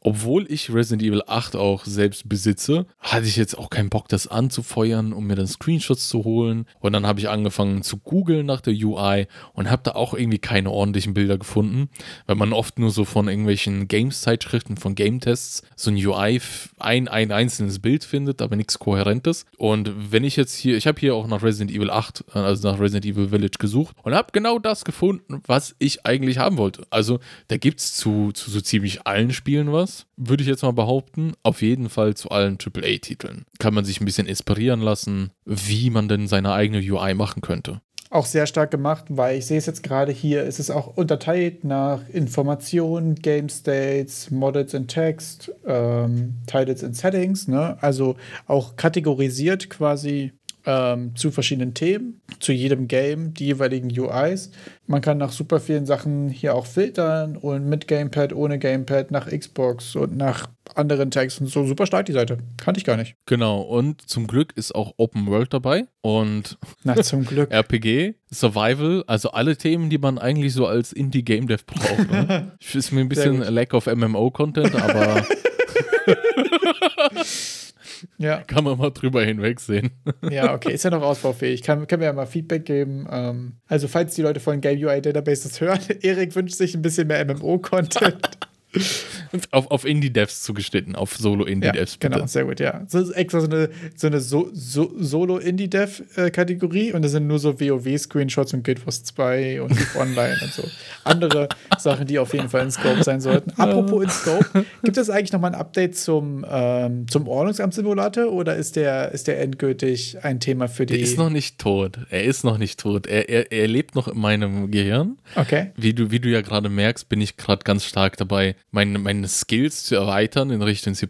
obwohl ich Resident Evil 8 auch selbst besitze, hatte ich jetzt auch keinen Bock, das anzufeuern, um mir dann Screenshots zu holen. Und dann habe ich angefangen zu googeln nach der UI und habe da auch irgendwie keine ordentlichen Bilder gefunden, weil man oft nur so von irgendwelchen Games-Zeitschriften, von Game-Tests so ein UI, ein, ein einzelnes Bild findet, aber nichts Kohärentes. Und wenn ich jetzt hier, ich habe hier auch nach Resident Evil 8, also nach Resident Evil Village gesucht und habe genau das gefunden, was ich eigentlich haben wollte. Also da gibt es zu, zu so ziemlich allen Spielen was was, würde ich jetzt mal behaupten. Auf jeden Fall zu allen AAA-Titeln. Kann man sich ein bisschen inspirieren lassen, wie man denn seine eigene UI machen könnte. Auch sehr stark gemacht, weil ich sehe es jetzt gerade hier, ist es auch unterteilt nach Informationen, Game States, Models in Text, ähm, Titles in Settings, ne? Also auch kategorisiert quasi ähm, zu verschiedenen Themen, zu jedem Game, die jeweiligen UIs. Man kann nach super vielen Sachen hier auch filtern und mit Gamepad, ohne Gamepad, nach Xbox und nach anderen Tags und so super stark die Seite. Kannte ich gar nicht. Genau, und zum Glück ist auch Open World dabei und Na, zum Glück. RPG, Survival, also alle Themen, die man eigentlich so als Indie-Game Dev braucht. Ne? ist mir ein bisschen Lack of MMO-Content, aber. Ja. Kann man mal drüber hinwegsehen. Ja, okay, ist ja noch ausbaufähig. Kann, können wir ja mal Feedback geben. Ähm, also, falls die Leute von Game UI Database das hören, Erik wünscht sich ein bisschen mehr MMO-Content. Auf, auf Indie-Devs zugeschnitten, auf Solo-Indie-Devs. Ja, genau, sehr gut, ja. So ist extra so eine, so eine so, so, Solo-Indie-Dev-Kategorie und das sind nur so WoW-Screenshots und Guild Wars 2 und Online und so. Andere Sachen, die auf jeden Fall in Scope sein sollten. Apropos in Scope, gibt es eigentlich nochmal ein Update zum, ähm, zum Ordnungsamt-Simulator oder ist der, ist der endgültig ein Thema für die. Er ist noch nicht tot. Er ist noch nicht tot. Er, er, er lebt noch in meinem Gehirn. Okay. Wie du, wie du ja gerade merkst, bin ich gerade ganz stark dabei, meine, meine Skills zu erweitern in Richtung C,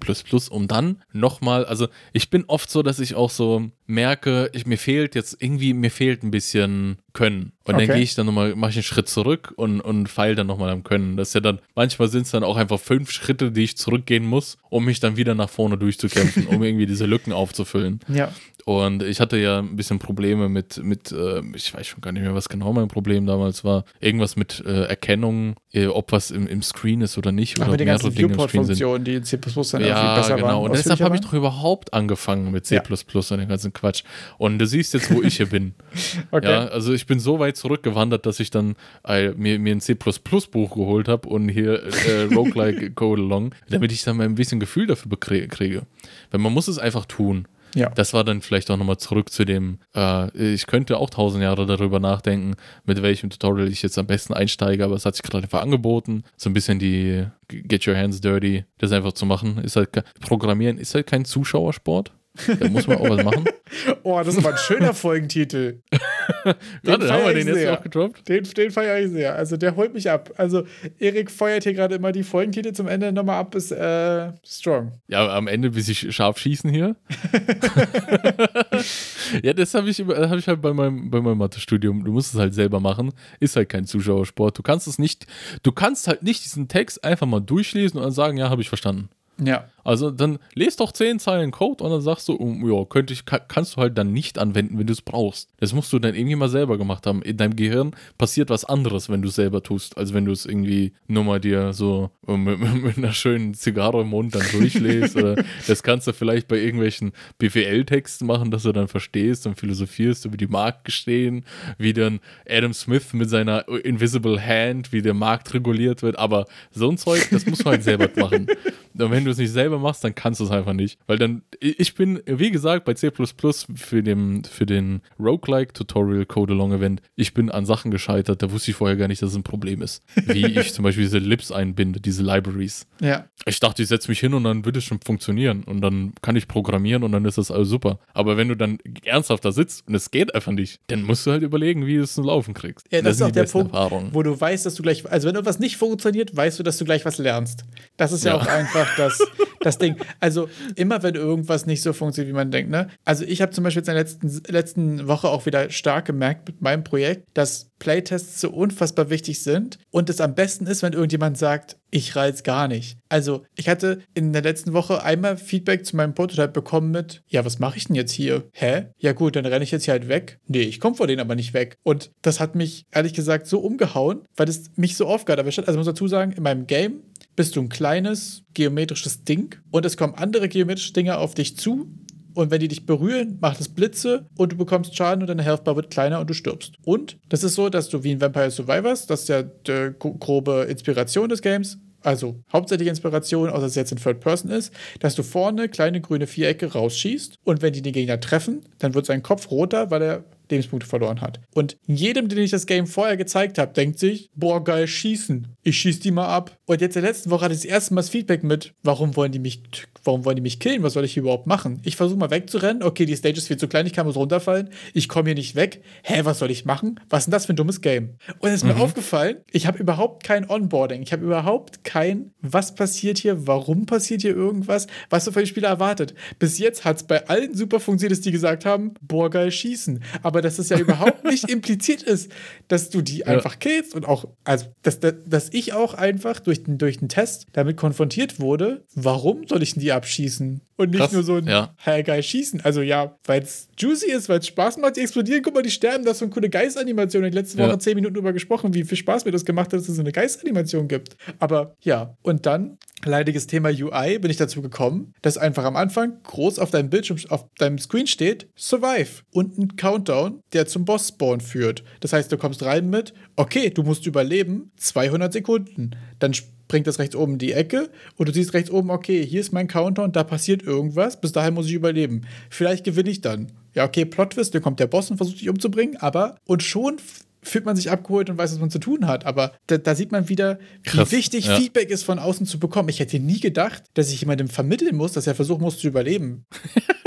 um dann nochmal, also ich bin oft so, dass ich auch so merke, ich, mir fehlt jetzt irgendwie, mir fehlt ein bisschen Können. Und okay. dann gehe ich dann nochmal, mache ich einen Schritt zurück und, und feile dann nochmal am Können. Das ist ja dann, manchmal sind es dann auch einfach fünf Schritte, die ich zurückgehen muss, um mich dann wieder nach vorne durchzukämpfen, um irgendwie diese Lücken aufzufüllen. Ja. Und ich hatte ja ein bisschen Probleme mit, mit äh, ich weiß schon gar nicht mehr, was genau mein Problem damals war. Irgendwas mit äh, Erkennung, äh, ob was im, im Screen ist oder nicht. Ach, oder mit den ganzen Viewport-Funktionen, die in C dann ja, besser genau. waren. Und deshalb habe ich doch überhaupt angefangen mit C ja. und den ganzen Quatsch. Und du siehst jetzt, wo ich hier bin. okay. Ja, also ich bin so weit zurückgewandert, dass ich dann äh, mir, mir ein C++-Buch geholt habe und hier äh, Roguelike Code Along, damit ich dann mal ein bisschen Gefühl dafür kriege. Weil man muss es einfach tun. Ja. Das war dann vielleicht auch nochmal zurück zu dem, äh, ich könnte auch tausend Jahre darüber nachdenken, mit welchem Tutorial ich jetzt am besten einsteige, aber es hat sich gerade einfach angeboten, so ein bisschen die Get Your Hands Dirty, das einfach zu machen. Ist halt, Programmieren ist halt kein Zuschauersport. Da muss man auch was machen. oh, das ist aber ein schöner Folgentitel. Warte, haben wir den jetzt auch gedroppt? Den, den feiere ich sehr. Also der holt mich ab. Also Erik feuert hier gerade immer die Folgentitel zum Ende nochmal ab, ist äh, strong. Ja, am Ende bis ich scharf schießen hier. ja, das habe ich, hab ich halt bei meinem, bei meinem Mathestudium. Du musst es halt selber machen. Ist halt kein Zuschauersport. Du kannst es nicht, du kannst halt nicht diesen Text einfach mal durchlesen und dann sagen, ja, habe ich verstanden. Ja. Also dann lest doch zehn Zeilen Code und dann sagst du, um, ja, könnte ich, kann, kannst du halt dann nicht anwenden, wenn du es brauchst. Das musst du dann irgendwie mal selber gemacht haben. In deinem Gehirn passiert was anderes, wenn du es selber tust, als wenn du es irgendwie nur mal dir so mit, mit einer schönen Zigarre im Mund dann durchlässt. oder das kannst du vielleicht bei irgendwelchen BWL-Texten machen, dass du dann verstehst und philosophierst über die Marktgestehen, wie dann Adam Smith mit seiner Invisible Hand, wie der Markt reguliert wird. Aber so ein Zeug, das muss man halt selber machen. Und wenn du es nicht selber machst, dann kannst du es einfach nicht. Weil dann, ich bin, wie gesagt, bei C für den, für den Roguelike Tutorial Code Along Event, ich bin an Sachen gescheitert, da wusste ich vorher gar nicht, dass es ein Problem ist. Wie ich zum Beispiel diese Lips einbinde, diese Libraries. Ja. Ich dachte, ich setze mich hin und dann wird es schon funktionieren. Und dann kann ich programmieren und dann ist das alles super. Aber wenn du dann ernsthaft da sitzt und es geht einfach nicht, dann musst du halt überlegen, wie du es zum Laufen kriegst. Ja, das, das ist auch der Punkt, Erfahrungen. wo du weißt, dass du gleich, also wenn etwas nicht funktioniert, weißt du, dass du gleich was lernst. Das ist ja, ja auch einfach das, das Ding. Also immer, wenn irgendwas nicht so funktioniert, wie man denkt, ne? Also ich habe zum Beispiel jetzt in der letzten, letzten Woche auch wieder stark gemerkt mit meinem Projekt, dass Playtests so unfassbar wichtig sind und es am besten ist, wenn irgendjemand sagt, ich reiz gar nicht. Also, ich hatte in der letzten Woche einmal Feedback zu meinem Prototype bekommen mit, ja, was mache ich denn jetzt hier? Hä? Ja gut, dann renne ich jetzt hier halt weg. Nee, ich komme vor denen aber nicht weg. Und das hat mich, ehrlich gesagt, so umgehauen, weil es mich so aufgehört. Also, ich muss dazu sagen, in meinem Game bist du ein kleines geometrisches Ding und es kommen andere geometrische Dinge auf dich zu und wenn die dich berühren, macht es Blitze und du bekommst Schaden und deine Healthbar wird kleiner und du stirbst. Und das ist so, dass du wie in Vampire Survivors, das ist ja die grobe Inspiration des Games, also hauptsächlich Inspiration, außer es jetzt in Third Person ist, dass du vorne kleine grüne Vierecke rausschießt und wenn die den Gegner treffen, dann wird sein Kopf roter, weil er Lebenspunkte verloren hat. Und jedem, den ich das Game vorher gezeigt habe, denkt sich, boah, geil, schießen. Ich schieß die mal ab. Und jetzt in der letzten Woche hatte ich das erste Mal das Feedback mit, warum wollen die mich, warum wollen die mich killen? Was soll ich hier überhaupt machen? Ich versuche mal wegzurennen. Okay, die Stage ist viel zu klein, ich kann muss runterfallen. Ich komme hier nicht weg. Hä, was soll ich machen? Was ist denn das für ein dummes Game? Und es ist mhm. mir aufgefallen, ich habe überhaupt kein Onboarding. Ich habe überhaupt kein, was passiert hier, warum passiert hier irgendwas, was du von den Spieler erwartet. Bis jetzt hat es bei allen super funktioniert, die gesagt haben, boah, geil, schießen. Aber aber dass es ja überhaupt nicht impliziert ist, dass du die einfach killst und auch, also, dass, dass, ich auch einfach durch den, durch den Test damit konfrontiert wurde, warum soll ich denn die abschießen? Und nicht Krass, nur so ein ja. hey, geil schießen. Also ja, weil es juicy ist, weil es Spaß macht, die explodieren, guck mal, die sterben, das ist so eine coole Geistanimation. Ich letzte Woche ja. zehn Minuten darüber gesprochen, wie viel Spaß mir das gemacht hat, dass es so eine Geistanimation gibt. Aber ja, und dann leidiges Thema UI bin ich dazu gekommen, dass einfach am Anfang groß auf deinem Bildschirm, auf deinem Screen steht Survive und ein Countdown, der zum Boss-Spawn führt. Das heißt, du kommst rein mit, okay, du musst überleben, 200 Sekunden. Dann bringt das rechts oben die Ecke und du siehst rechts oben, okay, hier ist mein Countdown, da passiert irgendwas, bis dahin muss ich überleben. Vielleicht gewinne ich dann. Ja, okay, Plot-Twist, dann kommt der Boss und versucht dich umzubringen, aber und schon fühlt man sich abgeholt und weiß, was man zu tun hat. Aber da, da sieht man wieder, Krass, wie wichtig ja. Feedback ist von außen zu bekommen. Ich hätte nie gedacht, dass ich jemandem vermitteln muss, dass er versuchen muss zu überleben.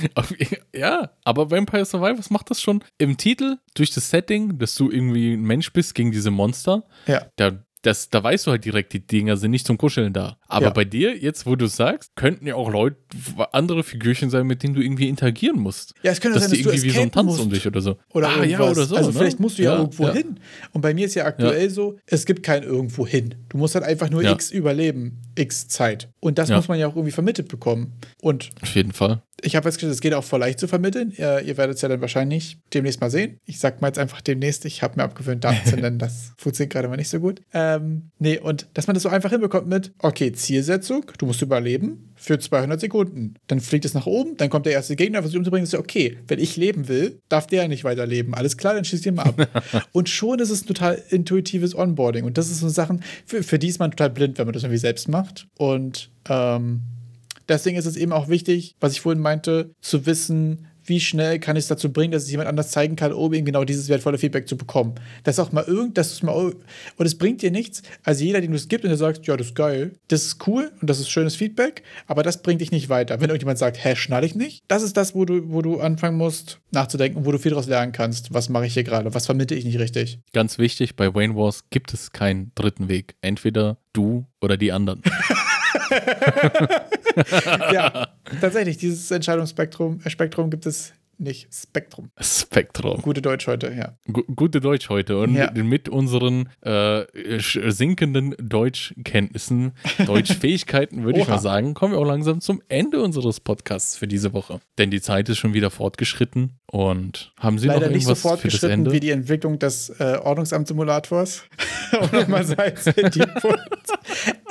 ja, aber Vampire Survivors macht das schon im Titel durch das Setting, dass du irgendwie ein Mensch bist gegen diese Monster. Ja. Da das, da weißt du halt direkt, die Dinger sind nicht zum Kuscheln da. Aber ja. bei dir, jetzt wo du sagst, könnten ja auch Leute, andere Figürchen sein, mit denen du irgendwie interagieren musst. Ja, es könnte dass sein, dass die irgendwie wie so ein Tanz musst. um dich oder so. Oder ah, ja, oder so. Also ne? vielleicht musst du ja, ja irgendwo ja. hin. Und bei mir ist ja aktuell so, es gibt kein irgendwo hin. Du musst halt einfach nur X überleben, X Zeit. Und das muss man ja auch irgendwie vermittelt bekommen. Und auf jeden Fall ich habe festgestellt, es geht auch voll leicht zu vermitteln. Ihr, ihr werdet es ja dann wahrscheinlich demnächst mal sehen. Ich sag mal jetzt einfach demnächst. Ich habe mir abgewöhnt, Daten zu nennen. Das funktioniert gerade mal nicht so gut. Ähm, nee, und dass man das so einfach hinbekommt mit, okay, Zielsetzung, du musst überleben für 200 Sekunden. Dann fliegt es nach oben, dann kommt der erste Gegner, versucht umzubringen. Ist ja okay, wenn ich leben will, darf der nicht weiterleben. Alles klar, dann schießt ihr mal ab. und schon ist es ein total intuitives Onboarding. Und das ist so Sachen, für, für die ist man total blind, wenn man das irgendwie selbst macht. Und ähm, Deswegen ist es eben auch wichtig, was ich vorhin meinte, zu wissen, wie schnell kann ich es dazu bringen, dass es jemand anders zeigen kann, um eben genau dieses wertvolle Feedback zu bekommen. Dass auch mal irgend, dass es mal, und es bringt dir nichts, also jeder, den du es gibt und der sagt, ja, das ist geil, das ist cool und das ist schönes Feedback, aber das bringt dich nicht weiter. Wenn irgendjemand sagt, hä, schnall ich nicht, das ist das, wo du, wo du anfangen musst, nachzudenken und wo du viel daraus lernen kannst. Was mache ich hier gerade? Was vermittle ich nicht richtig? Ganz wichtig, bei Wayne Wars gibt es keinen dritten Weg. Entweder du oder die anderen. ja, tatsächlich, dieses Entscheidungsspektrum äh, Spektrum gibt es nicht Spektrum. Spektrum. Gute Deutsch heute, ja. G gute Deutsch heute. Und Ja. mit unseren äh, sinkenden Deutschkenntnissen, Deutschfähigkeiten, würde ich mal sagen, kommen wir auch langsam zum Ende unseres Podcasts für diese Woche. Denn die Zeit ist schon wieder fortgeschritten. Und haben Sie Leider noch nicht so irgendwas für das fortgeschritten wie die Entwicklung des äh, Ordnungsamt-Simulators. um nochmal in die Wunde.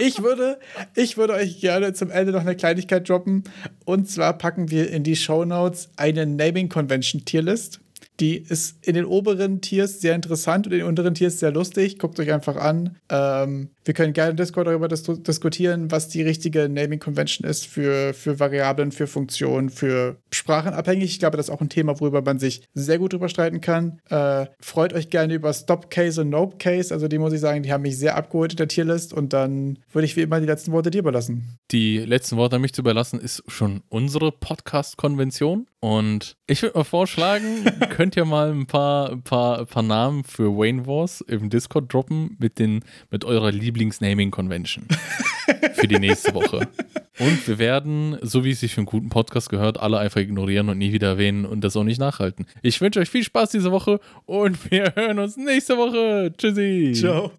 Ich würde, ich würde euch gerne zum Ende noch eine Kleinigkeit droppen. Und zwar packen wir in die Shownotes eine Naming Convention Tierlist. Die ist in den oberen Tiers sehr interessant und in den unteren Tiers sehr lustig. Guckt euch einfach an. Ähm, wir können gerne im Discord darüber dis diskutieren, was die richtige Naming Convention ist für, für Variablen, für Funktionen, für Sprachen abhängig. Ich glaube, das ist auch ein Thema, worüber man sich sehr gut drüber streiten kann. Äh, freut euch gerne über Stop Case und Nope Case. Also die muss ich sagen, die haben mich sehr abgeholt in der Tierlist. Und dann würde ich wie immer die letzten Worte dir überlassen. Die letzten Worte an mich zu überlassen, ist schon unsere Podcast-Konvention. Und ich würde mal vorschlagen, könnt ihr mal ein paar, ein paar, ein paar Namen für Wayne Wars im Discord droppen mit, den, mit eurer Lieblings-Naming-Convention für die nächste Woche. Und wir werden, so wie es sich für einen guten Podcast gehört, alle einfach ignorieren und nie wieder erwähnen und das auch nicht nachhalten. Ich wünsche euch viel Spaß diese Woche und wir hören uns nächste Woche. Tschüssi. Ciao.